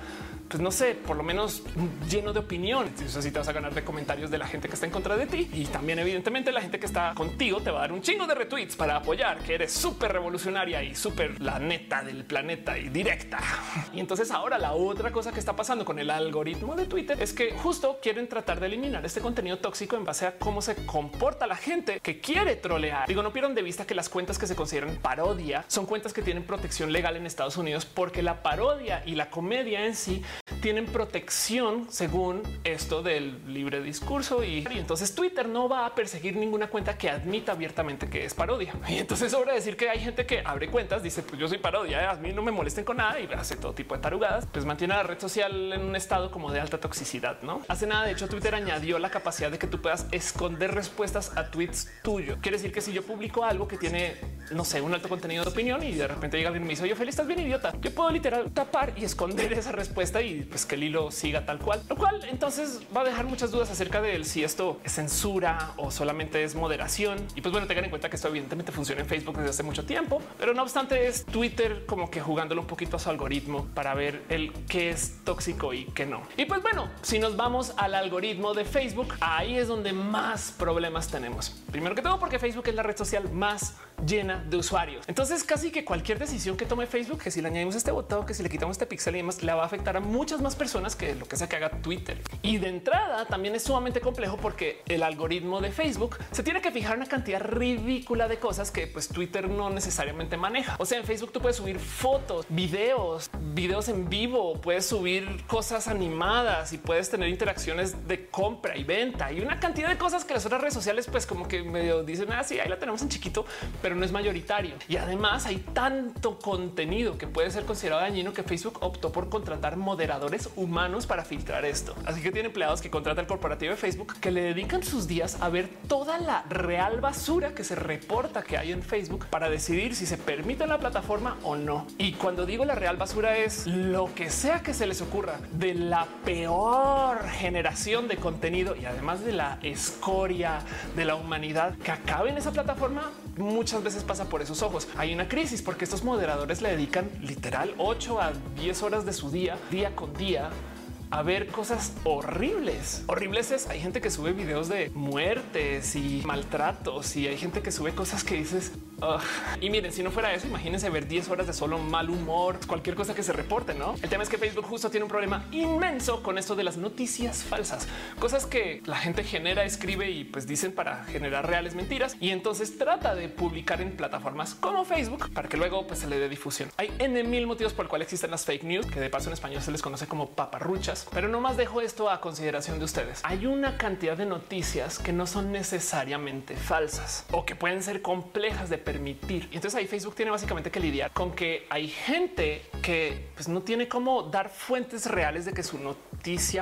pues no sé, por lo menos lleno de opinión. Si te vas a ganar de comentarios de la gente que está en contra de ti y también evidentemente la gente que está contigo te va a dar un chingo de retweets para apoyar que eres súper revolucionaria y súper la neta del planeta y directa. Y entonces ahora la otra cosa que está pasando con el algoritmo de Twitter es que justo quieren tratar de eliminar este contenido tóxico en base a cómo se comporta la gente que quiere trolear. Digo, no pierdan de vista que las cuentas que se consideran parodia son cuentas que tienen protección legal en Estados Unidos porque la parodia y la comedia en sí tienen protección según esto del libre discurso y, entonces Twitter no va a perseguir ninguna cuenta que admita abiertamente que es parodia. Y entonces sobra decir que hay gente que abre cuentas, dice pues yo soy parodia, a mí no me molesten con nada y hace todo tipo de tarugadas, pues mantiene la red social en un estado como de alta toxicidad, ¿no? Hace nada, de hecho Twitter añadió la capacidad de que tú puedas esconder respuestas a tweets tuyos. Quiere decir que si yo publico algo que tiene, no sé, un alto contenido de opinión y de repente llega alguien y me dice, yo feliz, estás bien idiota, yo puedo literal tapar y esconder esa respuesta y pues que el hilo siga tal cual, lo cual entonces va a dejar muchas dudas acerca de si esto es censura o solamente es moderación. Y pues bueno, tengan en cuenta que esto evidentemente funciona en Facebook desde hace mucho tiempo, pero no obstante es Twitter como que jugándolo un poquito a su algoritmo para ver el qué es tóxico y qué no. Y pues bueno, si nos vamos al algoritmo de Facebook, ahí es donde más problemas tenemos. Primero que todo porque Facebook es la red social más llena de usuarios. Entonces casi que cualquier decisión que tome Facebook, que si le añadimos este botón, que si le quitamos este pixel y demás, le va a afectar a muchas más personas que lo que sea que haga Twitter. Y de entrada también es sumamente complejo porque el algoritmo de Facebook se tiene que fijar una cantidad ridícula de cosas que pues Twitter no necesariamente maneja. O sea, en Facebook tú puedes subir fotos, videos, videos en vivo, puedes subir cosas animadas y puedes tener interacciones de compra y venta y una cantidad de cosas que las otras redes sociales pues como que medio dicen así, ah, ahí la tenemos en chiquito, pero no es mayoritario. Y además hay tanto contenido que puede ser considerado dañino que Facebook optó por contratar moderadores humanos para filtrar esto. Así que tiene empleados que contrata el corporativo de Facebook que le dedican sus días a ver toda la real basura que se reporta que hay en Facebook para decidir si se permite la plataforma o no. Y cuando digo la real basura es lo que sea que se les ocurra de la peor generación de contenido y además de la escoria de la humanidad que acabe en esa plataforma muchas veces pasa por esos ojos. Hay una crisis porque estos moderadores le dedican literal 8 a 10 horas de su día, día con día a ver cosas horribles. Horribles es hay gente que sube videos de muertes y maltratos y hay gente que sube cosas que dices y miren, si no fuera eso, imagínense ver 10 horas de solo mal humor, cualquier cosa que se reporte, ¿no? El tema es que Facebook justo tiene un problema inmenso con esto de las noticias falsas, cosas que la gente genera, escribe y pues dicen para generar reales mentiras y entonces trata de publicar en plataformas como Facebook para que luego pues se le dé difusión. Hay N mil motivos por el cual existen las fake news, que de paso en español se les conoce como paparruchas, pero no más dejo esto a consideración de ustedes. Hay una cantidad de noticias que no son necesariamente falsas o que pueden ser complejas de permitir. Y entonces ahí Facebook tiene básicamente que lidiar con que hay gente que pues, no tiene cómo dar fuentes reales de que su noticia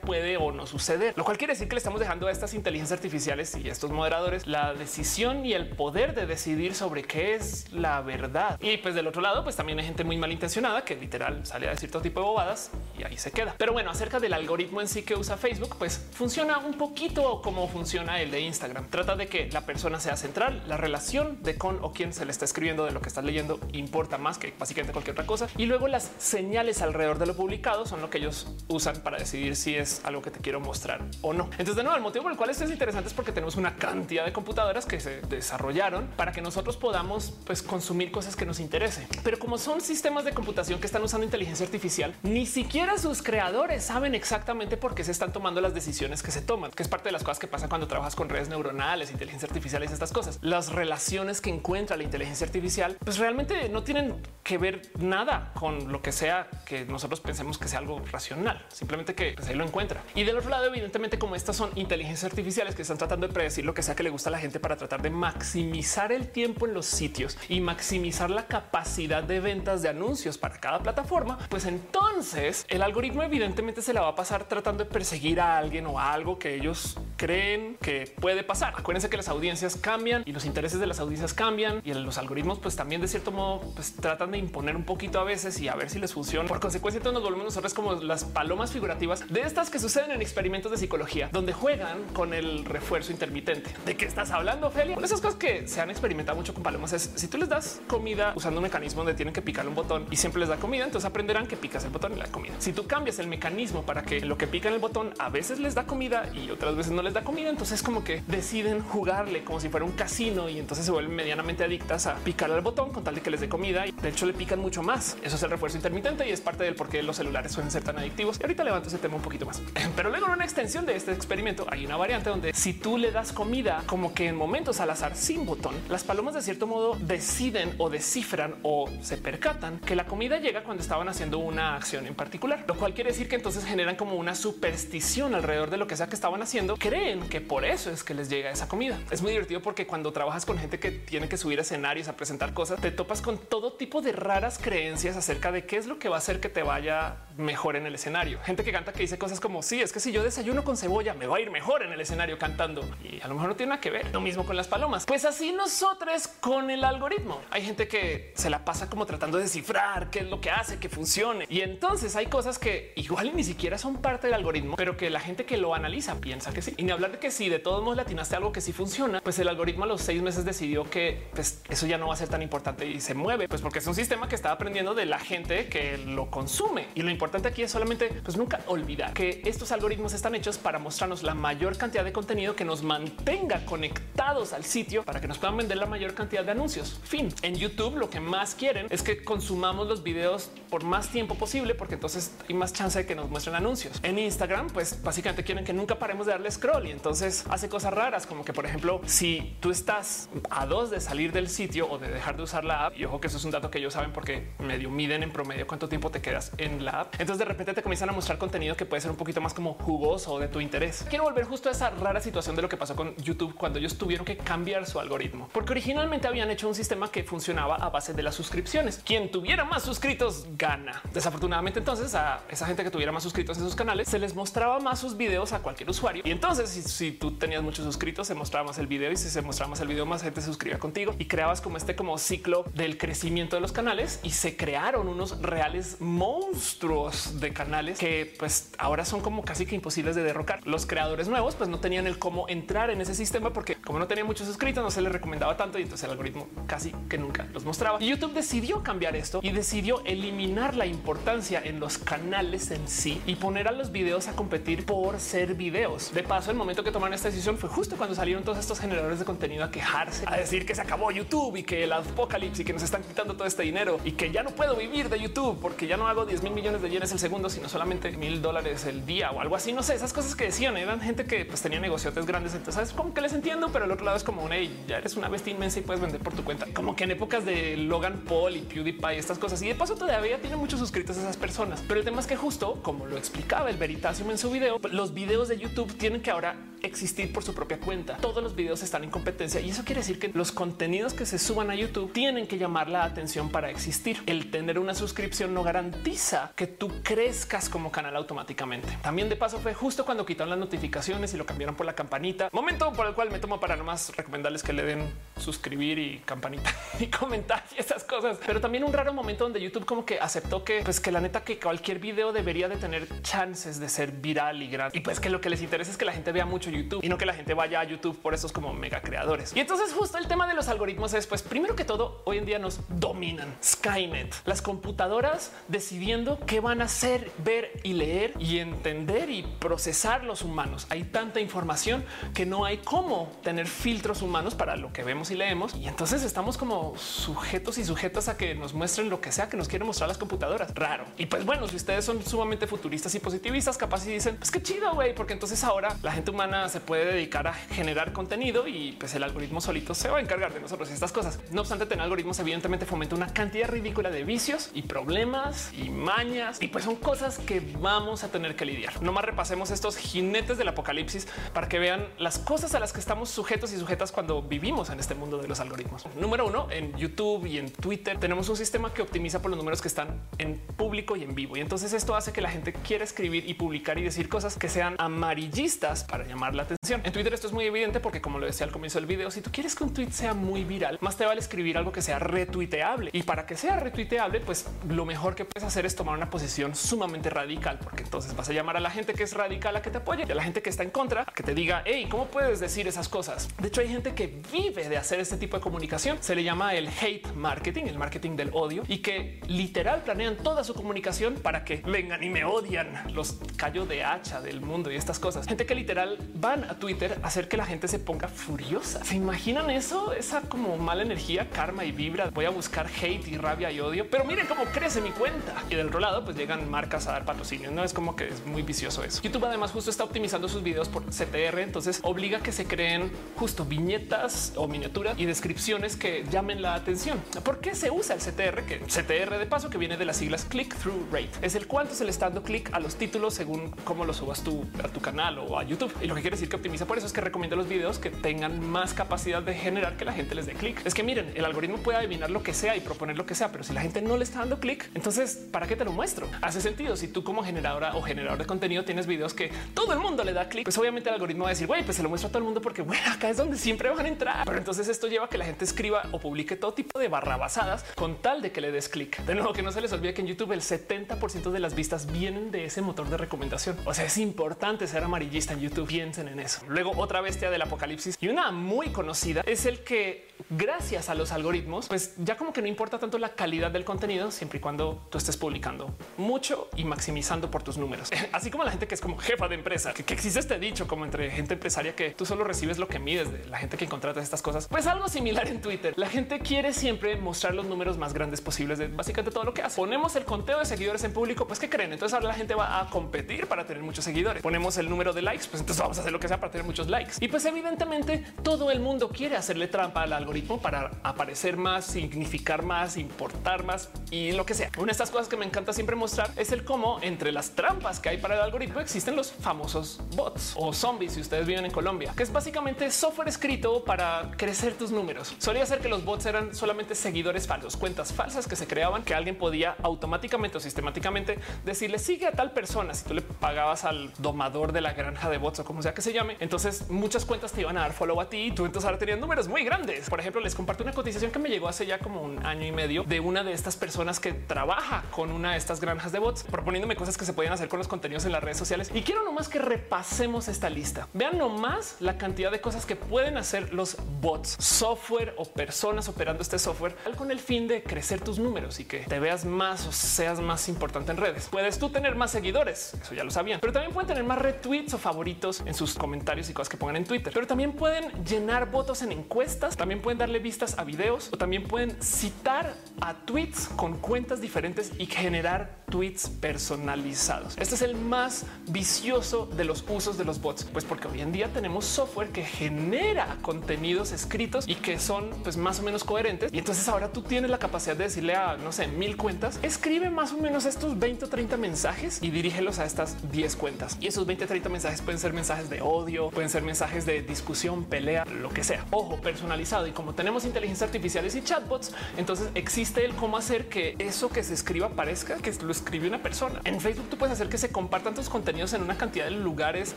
puede o no suceder, lo cual quiere decir que le estamos dejando a estas inteligencias artificiales y estos moderadores la decisión y el poder de decidir sobre qué es la verdad. Y pues del otro lado, pues también hay gente muy malintencionada que literal sale a decir todo tipo de bobadas y ahí se queda. Pero bueno, acerca del algoritmo en sí que usa Facebook, pues funciona un poquito como funciona el de Instagram. Trata de que la persona sea central, la relación de con o quién se le está escribiendo de lo que estás leyendo importa más que básicamente cualquier otra cosa. Y luego las señales alrededor de lo publicado son lo que ellos usan para decidir si es algo que te quiero mostrar o no. Entonces, de nuevo, el motivo por el cual esto es interesante es porque tenemos una cantidad de computadoras que se desarrollaron para que nosotros podamos pues, consumir cosas que nos interesen. Pero como son sistemas de computación que están usando inteligencia artificial, ni siquiera sus creadores saben exactamente por qué se están tomando las decisiones que se toman, que es parte de las cosas que pasa cuando trabajas con redes neuronales, inteligencia artificial y estas cosas. Las relaciones que encuentra la inteligencia artificial, pues realmente no tienen que ver nada con lo que sea que nosotros pensemos que sea algo racional, simplemente que pues, ahí lo encuentra. Y del otro lado, evidentemente, como estas son inteligencias artificiales que están tratando de predecir lo que sea que le gusta a la gente para tratar de maximizar el tiempo en los sitios y maximizar la capacidad de ventas de anuncios para cada plataforma, pues entonces el algoritmo evidentemente se la va a pasar tratando de perseguir a alguien o a algo que ellos creen que puede pasar. Acuérdense que las audiencias cambian y los intereses de las audiencias cambian y los algoritmos pues también de cierto modo pues tratan de imponer un poquito a veces y a ver si les funciona. Por consecuencia, entonces nos volvemos nosotros como las palomas figurativas de estas que suceden en experimentos de psicología, donde juegan con el refuerzo intermitente. ¿De qué estás hablando, Ophelia? Con esas cosas que se han experimentado mucho con palomas es si tú les das comida usando un mecanismo donde tienen que picar un botón y siempre les da comida, entonces aprenderán que picas el botón y la comida. Si tú cambias el mecanismo para que lo que pican el botón a veces les da comida y otras veces no les da comida, entonces como que deciden jugarle como si fuera un casino y entonces se vuelven medianamente adictas a picar el botón con tal de que les dé comida y de hecho le pican mucho más. Eso es el refuerzo intermitente y es parte del por qué los celulares suelen ser tan adictivos. Y ahorita levanto ese tema un poquito más. Pero luego en una extensión de este experimento hay una variante donde si tú le das comida como que en momentos al azar sin botón, las palomas de cierto modo deciden o descifran o se percatan que la comida llega cuando estaban haciendo una acción en particular, lo cual quiere decir que entonces generan como una superstición alrededor de lo que sea que estaban haciendo. Creen que por eso es que les llega esa comida. Es muy divertido porque cuando trabajas con gente que tiene que subir escenarios a presentar cosas, te topas con todo tipo de raras creencias acerca de qué es lo que va a hacer que te vaya mejor en el escenario. Gente que canta que dice cosas como sí, es que si yo desayuno con cebolla me va a ir mejor en el escenario cantando y a lo mejor no tiene nada que ver. Lo mismo con las palomas. Pues así nosotros con el algoritmo. Hay gente que se la pasa como tratando de descifrar qué es lo que hace que funcione y entonces hay cosas que igual ni siquiera son parte del algoritmo, pero que la gente que lo analiza piensa que sí. Y ni hablar de que si de todos modos le atinaste algo que sí funciona, pues el algoritmo a los seis meses decidió que pues, eso ya no va a ser tan importante y se mueve, pues porque es un sistema que está aprendiendo de la gente que lo consume. Y lo importante aquí es solamente pues nunca olvidar que estos algoritmos están hechos para mostrarnos la mayor cantidad de contenido que nos mantenga conectados al sitio para que nos puedan vender la mayor cantidad de anuncios. Fin. En YouTube lo que más quieren es que consumamos los videos por más tiempo posible porque entonces hay más chance de que nos muestren anuncios. En Instagram pues básicamente quieren que nunca paremos de darle scroll y entonces hace cosas raras como que por ejemplo si tú estás a dos de salir del sitio o de dejar de usar la app y ojo que eso es un dato que ellos saben porque medio miden en promedio cuánto tiempo te quedas en la app. Entonces de repente te comienzan a mostrar contenido que puede ser un poquito más como jugoso de tu interés. Quiero volver justo a esa rara situación de lo que pasó con YouTube cuando ellos tuvieron que cambiar su algoritmo, porque originalmente habían hecho un sistema que funcionaba a base de las suscripciones. Quien tuviera más suscritos gana. Desafortunadamente entonces a esa gente que tuviera más suscritos en sus canales se les mostraba más sus videos a cualquier usuario. Y entonces si, si tú tenías muchos suscritos se mostraba más el video y si se mostraba más el video más gente se suscribía contigo y creabas como este como ciclo del crecimiento de los canales y se crearon unos reales monstruos de canales que pues ahora son como casi que imposibles de derrocar. Los creadores nuevos pues no tenían el cómo entrar en ese sistema porque como no tenía muchos suscritos no se les recomendaba tanto y entonces el algoritmo casi que nunca los mostraba. YouTube decidió cambiar esto y decidió eliminar la importancia en los canales en sí y poner a los videos a competir por ser videos. De paso, el momento que tomaron esta decisión fue justo cuando salieron todos estos generadores de contenido a quejarse, a decir que se acabó YouTube y que el apocalipsis y que nos están quitando todo este dinero y que ya no puedo vivir de YouTube porque ya no hago 10 mil millones de yenes el segundo, sino solamente mil dólares el día o algo así. No sé, esas cosas que decían eran gente que pues, tenía negociotes grandes. Entonces, es como que les entiendo, pero el otro lado es como una ya eres una bestia inmensa y puedes vender por tu cuenta. Como que en épocas de Logan Paul y PewDiePie, estas cosas. Y de paso, todavía tiene muchos suscritos esas personas. Pero el tema es que justo como lo explicaba el Veritasium en su video, los videos de YouTube tienen que ahora existir por su propia cuenta. Todos los videos están en competencia y eso quiere decir que los contenidos que se suban a YouTube tienen que llamar la atención para existir. El tener una suscripción no garantiza que tú crezcas como canal automáticamente. También de paso fue justo cuando quitaron las notificaciones y lo cambiaron por la campanita, momento por el cual me tomo para nomás recomendarles que le den suscribir y campanita y comentar y esas cosas. Pero también un raro momento donde YouTube como que aceptó que pues que la neta que cualquier video debería de tener chances de ser viral y gran y pues que lo que les interesa es que la gente vea mucho YouTube y no que la gente vaya a YouTube por esos como mega creadores. Y entonces justo el tema de los algoritmos es pues primero que todo hoy en día nos dominan Skynet, las computadoras decidiendo qué van a hacer, ver y leer y entender y procesar los humanos. Hay tanta información que no hay cómo tener filtros humanos para lo que vemos y leemos. Y entonces estamos como sujetos y sujetas a que nos muestren lo que sea que nos quieren mostrar las computadoras. Raro. Y pues bueno, si ustedes son sumamente futuristas y positivistas, capaz y dicen, pues qué chido, güey, porque entonces ahora la gente humana se puede dedicar a generar contenido y pues el algoritmo solito se va a encargar de nosotros y estas cosas. No obstante, tener algoritmos evidentemente fomenta una cantidad ridícula de vicios y problemas y mañas y pues son cosas que vamos a tener que lidiar. No más repasemos estos jinetes del apocalipsis para que vean las cosas a las que estamos sujetos y sujetas cuando vivimos en este mundo de los algoritmos. Número uno, en YouTube y en Twitter tenemos un sistema que optimiza por los números que están en público y en vivo. Y entonces esto hace que la gente quiera escribir y publicar y decir cosas que sean amarillistas para llamar la atención. En Twitter esto es muy evidente porque como lo decía al comienzo del video, si tú quieres que un tweet sea muy viral, más te vale escribir algo que sea retuiteable. Y para que sea retuiteable, pues lo mejor que puedes hacer es tomar una posición sumamente radical, porque entonces vas a llamar a la gente que es radical a que te apoye y a la gente que está en contra a que te diga, hey, ¿cómo puedes decir esas cosas? De hecho, hay gente que vive de hacer este tipo de comunicación. Se le llama el hate marketing, el marketing del odio y que literal planean toda su comunicación para que vengan y me odian los callos de hacha del mundo y estas cosas. Gente que literal van a Twitter a hacer que la gente se ponga furiosa. ¿Se imaginan eso? Esa como mala energía, karma y vibra. Voy a buscar hate y rabia y odio, pero miren cómo crece mi cuenta. Y del otro lado, pues llegan marcas a dar patrocinio. Como que es muy vicioso eso. YouTube además justo está optimizando sus videos por CTR, entonces obliga que se creen justo viñetas o miniaturas y descripciones que llamen la atención. ¿Por qué se usa el CTR? Que CTR de paso que viene de las siglas click through rate es el cuánto se le está dando clic a los títulos según cómo lo subas tú a tu canal o a YouTube. Y lo que quiere decir que optimiza por eso es que recomienda los videos que tengan más capacidad de generar que la gente les dé clic. Es que miren, el algoritmo puede adivinar lo que sea y proponer lo que sea, pero si la gente no le está dando clic, entonces para qué te lo muestro? Hace sentido. Si tú como o generador de contenido tienes videos que todo el mundo le da clic, pues obviamente el algoritmo va a decir, güey, pues se lo muestro a todo el mundo porque bueno, acá es donde siempre van a entrar. Pero entonces esto lleva a que la gente escriba o publique todo tipo de barrabasadas con tal de que le des clic. De nuevo, que no se les olvide que en YouTube el 70% de las vistas vienen de ese motor de recomendación. O sea, es importante ser amarillista en YouTube. Piensen en eso. Luego otra bestia del apocalipsis y una muy conocida es el que gracias a los algoritmos, pues ya como que no importa tanto la calidad del contenido siempre y cuando tú estés publicando mucho y maximizando por números. Así como la gente que es como jefa de empresa, que, existe este dicho como entre gente empresaria que tú solo recibes lo que mides de la gente que contrata estas cosas. Pues algo similar en Twitter. La gente quiere siempre mostrar los números más grandes posibles de básicamente todo lo que hace. Ponemos el conteo de seguidores en público, pues que creen. Entonces ahora la gente va a competir para tener muchos seguidores. Ponemos el número de likes, pues entonces vamos a hacer lo que sea para tener muchos likes. Y pues evidentemente todo el mundo quiere hacerle trampa al algoritmo para aparecer más, significar más, importar más y lo que sea. Una de estas cosas que me encanta siempre mostrar es el cómo entre las trampas que hay para el algoritmo existen los famosos bots o zombies si ustedes viven en Colombia, que es básicamente software escrito para crecer tus números. Solía ser que los bots eran solamente seguidores falsos, cuentas falsas que se creaban que alguien podía automáticamente o sistemáticamente decirle sigue a tal persona si tú le pagabas al domador de la granja de bots o como sea que se llame. Entonces muchas cuentas te iban a dar follow a ti y tú entonces ahora tenías números muy grandes. Por ejemplo, les comparto una cotización que me llegó hace ya como un año y medio de una de estas personas que trabaja con una de estas granjas de bots, proponiéndome cosas que se hacer con los contenidos en las redes sociales. Y quiero nomás que repasemos esta lista. Vean nomás la cantidad de cosas que pueden hacer los bots, software o personas operando este software con el fin de crecer tus números y que te veas más o seas más importante en redes. Puedes tú tener más seguidores, eso ya lo sabían, pero también pueden tener más retweets o favoritos en sus comentarios y cosas que pongan en Twitter. Pero también pueden llenar votos en encuestas, también pueden darle vistas a videos o también pueden citar a tweets con cuentas diferentes y generar tweets personalizados. Este es el más vicioso de los usos de los bots, pues porque hoy en día tenemos software que genera contenidos escritos y que son pues más o menos coherentes. Y entonces ahora tú tienes la capacidad de decirle a no sé mil cuentas, escribe más o menos estos 20 o 30 mensajes y dirígelos a estas 10 cuentas. Y esos 20 o 30 mensajes pueden ser mensajes de odio, pueden ser mensajes de discusión, pelea, lo que sea. Ojo, personalizado. Y como tenemos inteligencia artificiales y chatbots, entonces existe el cómo hacer que eso que se escriba parezca que lo escribe una persona. En Facebook tú puedes hacer que se compartan tus contenidos en una cantidad de lugares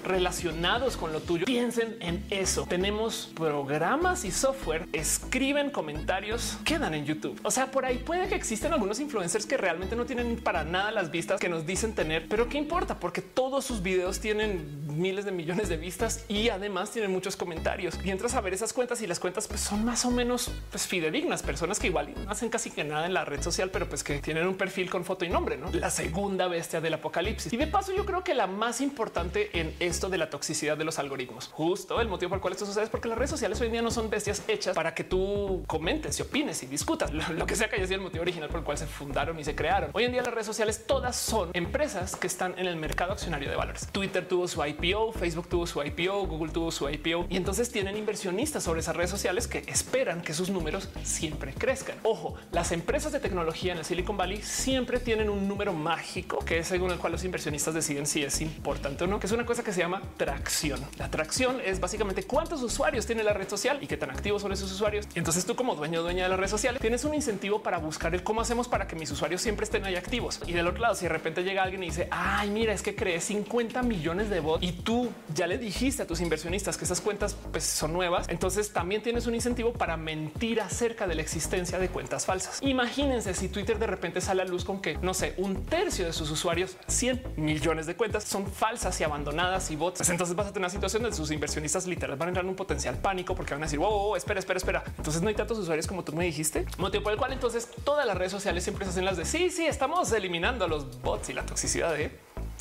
relacionados con lo tuyo. Piensen en eso. Tenemos programas y software, escriben comentarios, quedan en YouTube. O sea, por ahí puede que existen algunos influencers que realmente no tienen para nada las vistas que nos dicen tener, pero qué importa, porque todos sus videos tienen miles de millones de vistas y además tienen muchos comentarios. Y entras a ver esas cuentas y las cuentas pues, son más o menos pues, fidedignas, personas que igual no hacen casi que nada en la red social, pero pues que tienen un perfil con foto y nombre, ¿no? La segunda bestia del apocalipsis. Y de paso yo creo que la más importante en esto de la toxicidad de los algoritmos, justo el motivo por el cual esto sucede es porque las redes sociales hoy en día no son bestias hechas para que tú comentes y opines y discutas lo que sea que haya sido el motivo original por el cual se fundaron y se crearon. Hoy en día las redes sociales todas son empresas que están en el mercado accionario de valores. Twitter tuvo su IPO, Facebook tuvo su IPO, Google tuvo su IPO y entonces tienen inversionistas sobre esas redes sociales que esperan que sus números siempre crezcan. Ojo, las empresas de tecnología en el Silicon Valley siempre tienen un número mágico que es según el cual los inversionistas deciden si es importante o no, que es una cosa que se llama tracción. La tracción es básicamente cuántos usuarios tiene la red social y qué tan activos son esos usuarios. entonces tú como dueño o dueña de las redes sociales tienes un incentivo para buscar el cómo hacemos para que mis usuarios siempre estén ahí activos. Y del otro lado, si de repente llega alguien y dice, ay, mira, es que creé 50 millones de bots y tú ya le dijiste a tus inversionistas que esas cuentas pues, son nuevas, entonces también tienes un incentivo para mentir acerca de la existencia de cuentas falsas. Imagínense si Twitter de repente sale a luz con que, no sé, un tercio de sus usuarios, 100 millones de cuentas son falsas y abandonadas y bots. Pues entonces vas a tener una situación donde sus inversionistas literal van a entrar en un potencial pánico porque van a decir, wow, espera, espera, espera. Entonces no hay tantos usuarios como tú me dijiste, motivo por el cual entonces todas las redes sociales siempre se hacen las de sí, sí, estamos eliminando los bots y la toxicidad de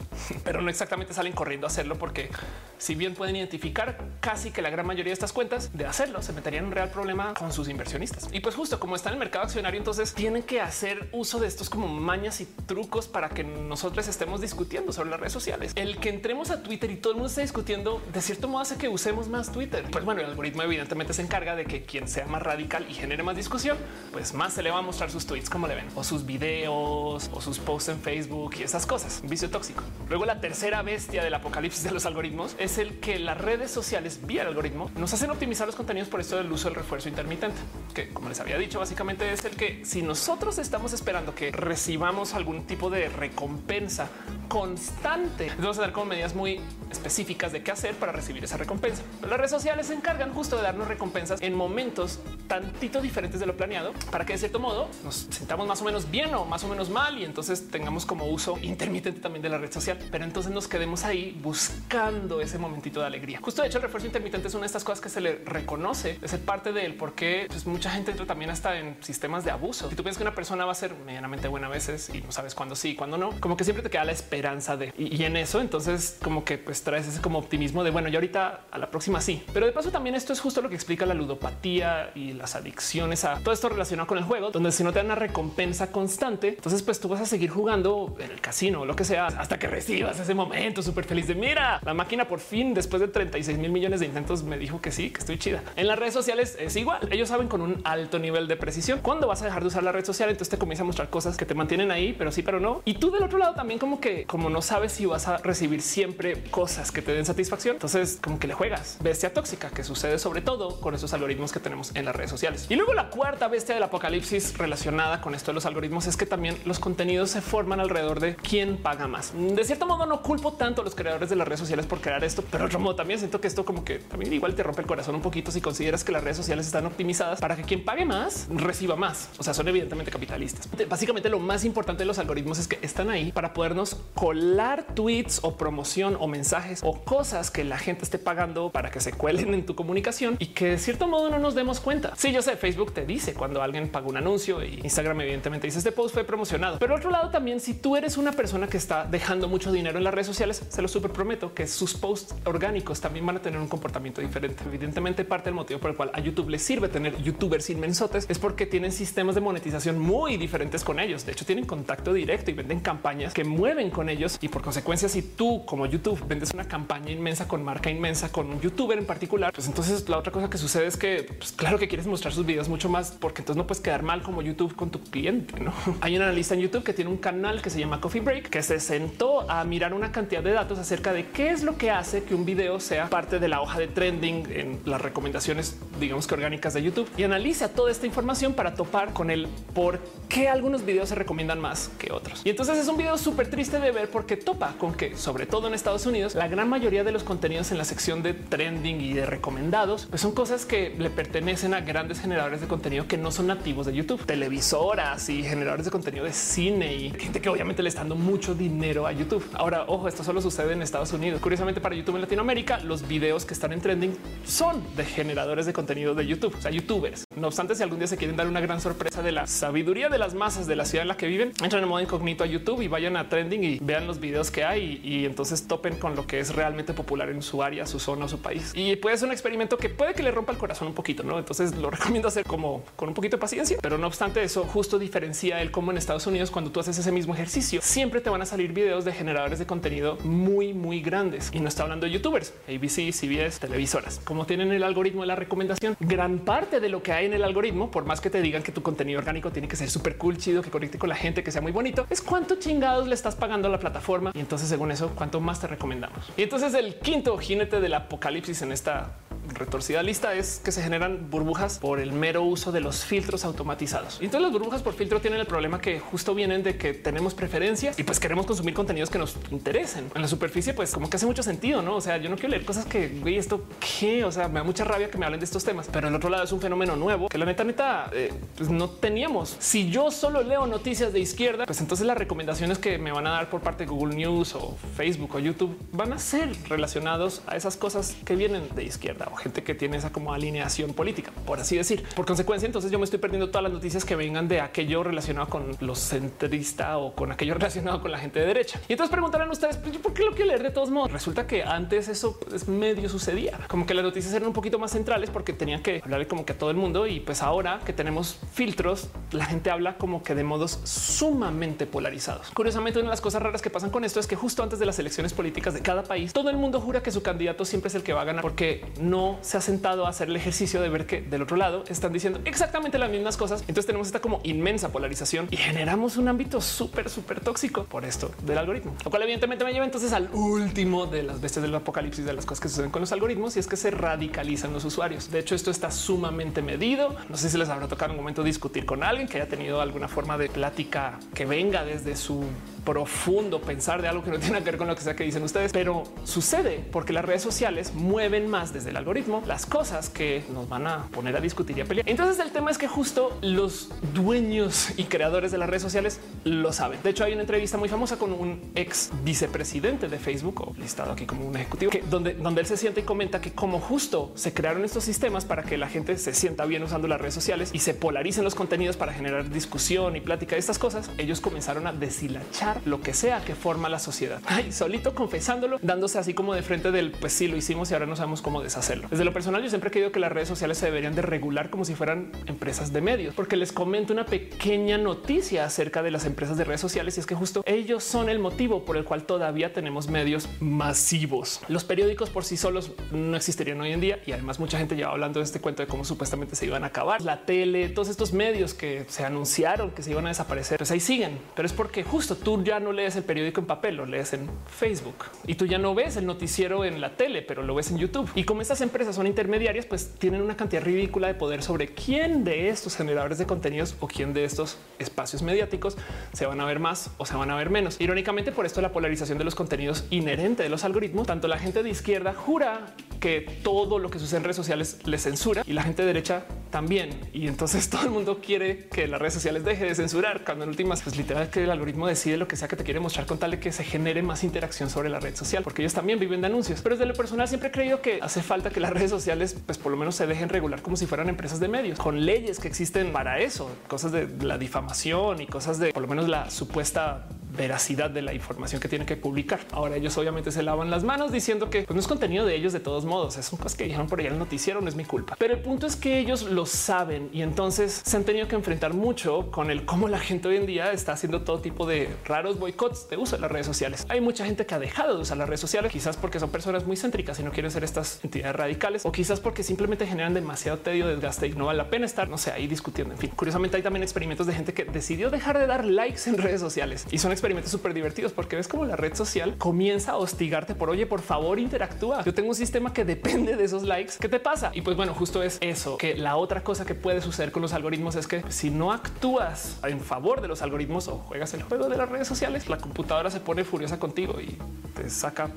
pero no exactamente salen corriendo a hacerlo porque si bien pueden identificar casi que la gran mayoría de estas cuentas de hacerlo, se meterían en un real problema con sus inversionistas. Y pues justo como está en el mercado accionario, entonces tienen que hacer uso de estos como mañas y trucos para que nosotros estemos discutiendo sobre las redes sociales. El que entremos a Twitter y todo el mundo esté discutiendo de cierto modo hace que usemos más Twitter. Pues bueno, el algoritmo evidentemente se encarga de que quien sea más radical y genere más discusión, pues más se le va a mostrar sus tweets como le ven o sus videos o sus posts en Facebook y esas cosas. Vicio tóxico. Luego la tercera bestia del apocalipsis de los algoritmos es el que las redes sociales vía el algoritmo nos hacen optimizar los contenidos por esto del uso del refuerzo intermitente, que como les había dicho, básicamente es el que si nosotros estamos esperando que recibamos algún tipo de recompensa constante, vamos a dar como medidas muy específicas de qué hacer para recibir esa recompensa. las redes sociales se encargan justo de darnos recompensas en momentos tantito diferentes de lo planeado para que de cierto modo nos sentamos más o menos bien o más o menos mal y entonces tengamos como uso intermitente también de la red social pero entonces nos quedemos ahí buscando ese momentito de alegría. Justo de hecho, el refuerzo intermitente es una de estas cosas que se le reconoce, es parte de él, porque pues, mucha gente entra también hasta en sistemas de abuso. Si tú piensas que una persona va a ser medianamente buena a veces y no sabes cuándo sí, cuándo no, como que siempre te queda la esperanza de y, en eso. Entonces, como que pues traes ese como optimismo de bueno, y ahorita a la próxima sí. Pero de paso, también esto es justo lo que explica la ludopatía y las adicciones a todo esto relacionado con el juego, donde si no te dan una recompensa constante, entonces pues tú vas a seguir jugando en el casino o lo que sea hasta que recibas ese momento súper feliz de mira, la máquina por fin después de 36 mil millones de intentos me dijo que sí, que estoy chida. En las redes sociales es igual. Ellos saben con un alto nivel de precisión cuándo vas a dejar de usar la red social. Entonces te comienza a mostrar cosas que te mantienen ahí, pero sí, pero no. Y tú del otro lado también como que como no sabes si vas a recibir siempre cosas que te den satisfacción, entonces como que le juegas bestia tóxica que sucede sobre todo con esos algoritmos que tenemos en las redes sociales. Y luego la cuarta bestia del apocalipsis relacionada con esto de los algoritmos es que también los contenidos se forman alrededor de quién paga más. De cierto modo no culpo tanto a los creadores de las redes sociales por crear esto, pero otro modo también siento que esto como que también igual te rompe el corazón un poquito si consideras que las redes sociales están optimizadas para que quien pague más reciba más. O sea, son evidentemente capitalistas. Básicamente lo más importante de los algoritmos es que están ahí para podernos colar tweets o promoción o mensajes o cosas que la gente esté pagando para que se cuelen en tu comunicación y que de cierto modo no nos demos cuenta. Sí, yo sé, Facebook te dice cuando alguien paga un anuncio y Instagram evidentemente dice este post fue promocionado. Pero otro lado también, si tú eres una persona que está dejando mucho dinero en las redes sociales, se lo súper prometo que sus posts orgánicos también van a tener un comportamiento diferente. Evidentemente parte del motivo por el cual a YouTube le sirve tener youtubers inmensotes es porque tienen sistemas de monetización muy diferentes con ellos. De hecho, tienen contacto directo y venden campañas que mueven con ellos y por consecuencia, si tú como YouTube vendes una campaña inmensa con marca inmensa con un youtuber en particular, pues entonces la otra cosa que sucede es que pues, claro que quieres mostrar sus videos mucho más porque entonces no puedes quedar mal como YouTube con tu cliente. ¿no? Hay un analista en YouTube que tiene un canal que se llama Coffee Break que se sentó a mirar una cantidad de datos acerca de qué es lo que hace que un video sea parte de la hoja de trending en las recomendaciones, digamos que orgánicas de YouTube y analiza toda esta información para topar con el por qué algunos videos se recomiendan más que otros. Y entonces es un video súper triste de ver porque topa con que, sobre todo en Estados Unidos, la gran mayoría de los contenidos en la sección de trending y de recomendados pues son cosas que le pertenecen a grandes generadores de contenido que no son nativos de YouTube, televisoras y generadores de contenido de cine y gente que obviamente le está dando mucho dinero a YouTube. Ahora, ojo, esto solo sucede en Estados Unidos. Curiosamente, para YouTube en Latinoamérica, los videos que están en trending son de generadores de contenido de YouTube, o sea, youtubers. No obstante, si algún día se quieren dar una gran sorpresa de la sabiduría de las masas de la ciudad en la que viven, entran en modo incógnito a YouTube y vayan a trending y vean los videos que hay y, entonces topen con lo que es realmente popular en su área, su zona su país. Y puede ser un experimento que puede que le rompa el corazón un poquito, ¿no? Entonces lo recomiendo hacer como con un poquito de paciencia, pero no obstante eso justo diferencia el cómo en Estados Unidos cuando tú haces ese mismo ejercicio siempre te van a salir videos de generadores de contenido muy muy grandes y no está hablando de youtubers, ABC, CBS, televisoras, como tienen el algoritmo de la recomendación. Gran parte de lo que hay en el algoritmo, por más que te digan que tu contenido orgánico tiene que ser súper cool, chido, que conecte con la gente, que sea muy bonito, es cuánto chingados le estás pagando a la plataforma y entonces según eso cuánto más te recomendamos. Y entonces el quinto jinete del apocalipsis en esta retorcida lista es que se generan burbujas por el mero uso de los filtros automatizados. Entonces las burbujas por filtro tienen el problema que justo vienen de que tenemos preferencias y pues queremos consumir contenidos que nos interesen. En la superficie, pues como que hace mucho sentido, ¿no? O sea, yo no quiero leer cosas que, güey, esto qué, o sea, me da mucha rabia que me hablen de estos temas, pero el otro lado es un fenómeno nuevo que la neta, neta, eh, pues no teníamos. Si yo solo leo noticias de izquierda, pues entonces las recomendaciones que me van a dar por parte de Google News o Facebook o YouTube van a ser relacionados a esas cosas que vienen de izquierda gente que tiene esa como alineación política, por así decir. Por consecuencia, entonces yo me estoy perdiendo todas las noticias que vengan de aquello relacionado con los centristas o con aquello relacionado con la gente de derecha. Y entonces preguntarán ustedes, pues, ¿por qué lo quiero leer de todos modos? Resulta que antes eso es medio sucedía, como que las noticias eran un poquito más centrales porque tenían que hablarle como que a todo el mundo. Y pues ahora que tenemos filtros, la gente habla como que de modos sumamente polarizados. Curiosamente, una de las cosas raras que pasan con esto es que justo antes de las elecciones políticas de cada país, todo el mundo jura que su candidato siempre es el que va a ganar porque no se ha sentado a hacer el ejercicio de ver que del otro lado están diciendo exactamente las mismas cosas. Entonces tenemos esta como inmensa polarización y generamos un ámbito súper, súper tóxico por esto del algoritmo, lo cual evidentemente me lleva entonces al último de las bestias del apocalipsis de las cosas que suceden con los algoritmos y es que se radicalizan los usuarios. De hecho, esto está sumamente medido. No sé si les habrá tocado en un momento discutir con alguien que haya tenido alguna forma de plática que venga desde su profundo pensar de algo que no tiene que ver con lo que sea que dicen ustedes, pero sucede porque las redes sociales mueven más desde el algoritmo las cosas que nos van a poner a discutir y a pelear. Entonces el tema es que justo los dueños y creadores de las redes sociales lo saben. De hecho, hay una entrevista muy famosa con un ex vicepresidente de Facebook o listado aquí como un ejecutivo, que donde, donde él se siente y comenta que como justo se crearon estos sistemas para que la gente se sienta bien usando las redes sociales y se polaricen los contenidos para generar discusión y plática de estas cosas, ellos comenzaron a deshilachar lo que sea que forma la sociedad. Ay, solito confesándolo, dándose así como de frente del pues sí lo hicimos y ahora no sabemos cómo deshacerlo. Desde lo personal, yo siempre he creído que las redes sociales se deberían de regular como si fueran empresas de medios, porque les comento una pequeña noticia acerca de las empresas de redes sociales y es que justo ellos son el motivo por el cual todavía tenemos medios masivos. Los periódicos por sí solos no existirían hoy en día y además mucha gente lleva hablando de este cuento de cómo supuestamente se iban a acabar. La tele, todos estos medios que se anunciaron que se iban a desaparecer, pues ahí siguen, pero es porque justo tú ya no lees el periódico en papel, lo lees en Facebook y tú ya no ves el noticiero en la tele, pero lo ves en YouTube. Y como estas empresas son intermediarias, pues tienen una cantidad ridícula de poder sobre quién de estos generadores de contenidos o quién de estos espacios mediáticos se van a ver más o se van a ver menos. Irónicamente, por esto la polarización de los contenidos inherente de los algoritmos, tanto la gente de izquierda jura que todo lo que sucede en redes sociales le censura y la gente de derecha también. Y entonces todo el mundo quiere que las redes sociales deje de censurar cuando en últimas, pues literal que el algoritmo decide lo que sea que te quiere mostrar con tal de que se genere más interacción sobre la red social, porque ellos también viven de anuncios. Pero desde lo personal siempre he creído que hace falta que las redes sociales, pues por lo menos se dejen regular como si fueran empresas de medios, con leyes que existen para eso, cosas de la difamación y cosas de por lo menos la supuesta veracidad de la información que tienen que publicar. Ahora ellos obviamente se lavan las manos diciendo que pues, no es contenido de ellos de todos modos, es un cosas que dijeron por ahí el noticiero, no es mi culpa. Pero el punto es que ellos lo saben y entonces se han tenido que enfrentar mucho con el cómo la gente hoy en día está haciendo todo tipo de raros boicots de uso de las redes sociales. Hay mucha gente que ha dejado de usar las redes sociales, quizás porque son personas muy céntricas y no quieren ser estas entidades radicales o quizás porque simplemente generan demasiado tedio, desgaste y no vale la pena estar, no sé, ahí discutiendo. En fin, curiosamente hay también experimentos de gente que decidió dejar de dar likes en redes sociales y son experimentos súper divertidos porque ves como la red social comienza a hostigarte por oye, por favor, interactúa. Yo tengo un sistema que depende de esos likes. ¿Qué te pasa? Y pues bueno, justo es eso que la otra cosa que puede suceder con los algoritmos es que si no actúas en favor de los algoritmos o juegas el juego de las redes sociales, la computadora se pone furiosa contigo y te saca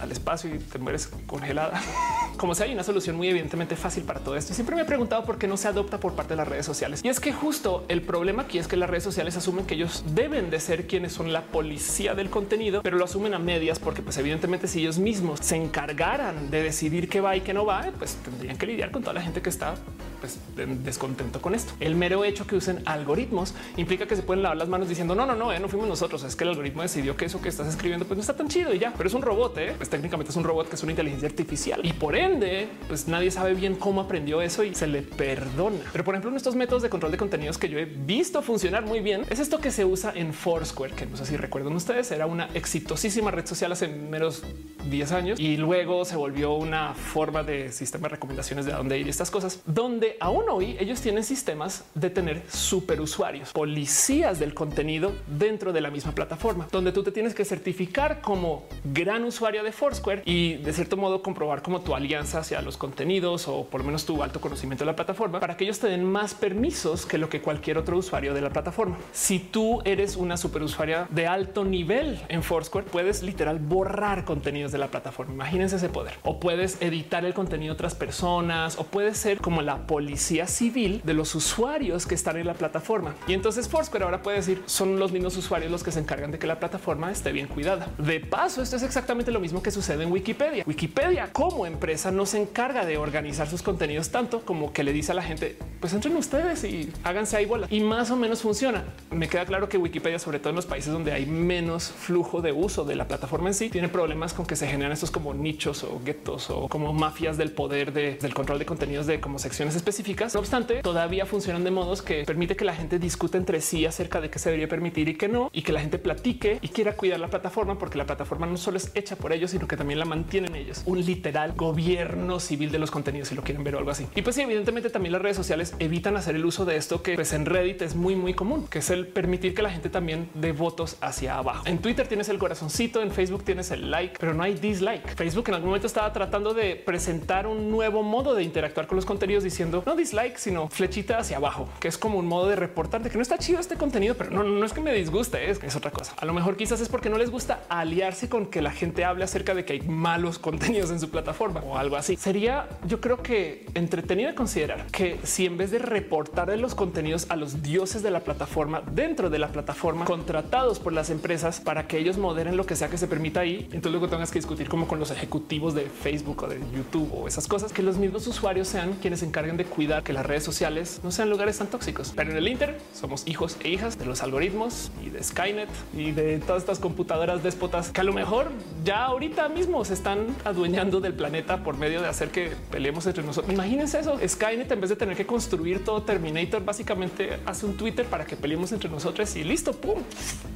al espacio y te mueres congelada. Como sea, hay una solución muy evidentemente fácil para todo esto. Y siempre me he preguntado por qué no se adopta por parte de las redes sociales. Y es que justo el problema aquí es que las redes sociales asumen que ellos deben de ser quienes son la policía del contenido, pero lo asumen a medias porque pues evidentemente si ellos mismos se encargaran de decidir qué va y qué no va, pues tendrían que lidiar con toda la gente que está pues, descontento con esto. El mero hecho que usen algoritmos implica que se pueden lavar las manos diciendo no, no, no, eh, no fuimos nosotros. Es que el algoritmo decidió que eso que estás escribiendo pues no está tan chido y ya, pero es un robot. ¿eh? Pues técnicamente es un robot que es una inteligencia artificial y por ende, pues nadie sabe bien cómo aprendió eso y se le perdona. Pero por ejemplo, estos métodos de control de contenidos que yo he visto funcionar muy bien es esto que se usa en Foursquare, que no sé si recuerdan ustedes, era una exitosísima red social hace menos 10 años y luego se volvió una forma de sistema de recomendaciones de dónde ir y estas cosas, donde aún hoy ellos tienen sistemas de tener superusuarios, policías del contenido dentro de la misma plataforma, donde tú te tienes que certificar como gran usuario de Foursquare y de cierto modo comprobar como tu alianza hacia los contenidos o por lo menos tu alto conocimiento de la plataforma para que ellos te den más permisos que lo que cualquier otro usuario de la plataforma. Si tú eres una superusuaria de alto nivel en Foursquare, puedes literal borrar contenidos de la plataforma. Imagínense ese poder. O puedes editar el contenido de otras personas o puedes ser como la policía civil de los usuarios que están en la plataforma. Y entonces Foursquare ahora puede decir son los mismos usuarios los que se encargan de que la plataforma esté bien cuidada. De paso, esto es exactamente lo mismo que sucede en Wikipedia. Wikipedia como empresa no se encarga de organizar sus contenidos tanto como que le dice a la gente, pues entren ustedes y háganse ahí bola. Y más o menos funciona. Me queda claro que Wikipedia, sobre todo en los países donde hay menos flujo de uso de la plataforma en sí, tiene problemas con que se generan estos como nichos o guetos o como mafias del poder del control de contenidos de como secciones específicas. No obstante, todavía funcionan de modos que permite que la gente discuta entre sí acerca de qué se debería permitir y qué no, y que la gente platique y quiera cuidar la plataforma, porque la plataforma no solo es hecha por ellos, sino que también la mantienen ellos. Un literal gobierno civil de los contenidos, si lo quieren ver o algo así. Y pues sí, evidentemente también las redes sociales evitan hacer el uso de esto que pues en Reddit es muy, muy común, que es el permitir que la gente también dé votos hacia abajo. En Twitter tienes el corazoncito, en Facebook tienes el like, pero no hay dislike. Facebook en algún momento estaba tratando de presentar un nuevo modo de interactuar con los contenidos diciendo no dislike, sino flechita hacia abajo, que es como un modo de reportar de que no está chido este contenido, pero no, no es que me disguste, es, es otra cosa. A lo mejor quizás es porque no les gusta aliarse con que la gente hable acerca de que hay malos contenidos en su plataforma o algo así. Sería, yo creo que entretenido de considerar que si en vez de reportar los contenidos a los dioses de la plataforma dentro de la plataforma contratados por las empresas para que ellos moderen lo que sea que se permita ahí, entonces luego tengas que discutir como con los ejecutivos de Facebook o de YouTube o esas cosas, que los mismos usuarios sean quienes se encarguen de cuidar que las redes sociales no sean lugares tan tóxicos. Pero en el Inter somos hijos e hijas de los algoritmos y de Skynet y de todas estas computadoras déspotas que a lo mejor ya ahorita mismo se están adueñando del planeta por medio de hacer que peleemos entre nosotros. Imagínense eso. Skynet, en vez de tener que construir todo Terminator, básicamente hace un Twitter para que peleemos entre nosotros y listo. Pum.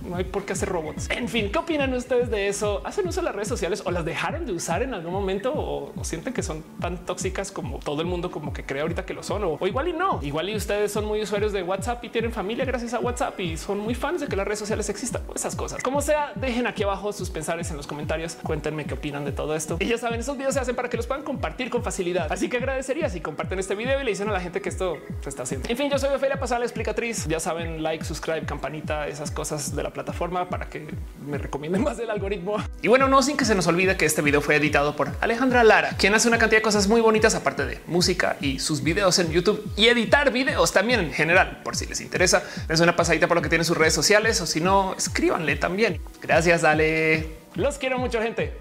No hay por qué hacer robots. En fin, ¿qué opinan ustedes de eso? ¿Hacen uso de las redes sociales o las dejaron de usar en algún momento o, sienten que son tan tóxicas como todo el mundo como que cree ahorita que lo son o, igual y no. Igual y ustedes son muy usuarios de WhatsApp y tienen familia gracias a WhatsApp y son muy fans de que las redes sociales existan. Esas cosas. Como sea, dejen aquí abajo sus pensares en los comentarios. Cuéntenme qué opinan de todo esto. Y ya saben, esos videos se hacen para que los puedan compartir con facilidad. Así que agradecería si comparten este video y le dicen a la gente que esto se está haciendo. En fin, yo soy Ofelia Pasada, la explicatriz. Ya saben, like, subscribe, campanita, esas cosas de la plataforma para que me recomienden más el algoritmo. Y bueno, no sin que se nos olvide que este video fue editado por Alejandra Lara, quien hace una cantidad de cosas muy bonitas aparte de música y sus videos en YouTube y editar videos también en general, por si les interesa. Es una pasadita por lo que tiene sus redes sociales o si no, escríbanle también. Gracias, dale. Los quiero mucho, gente.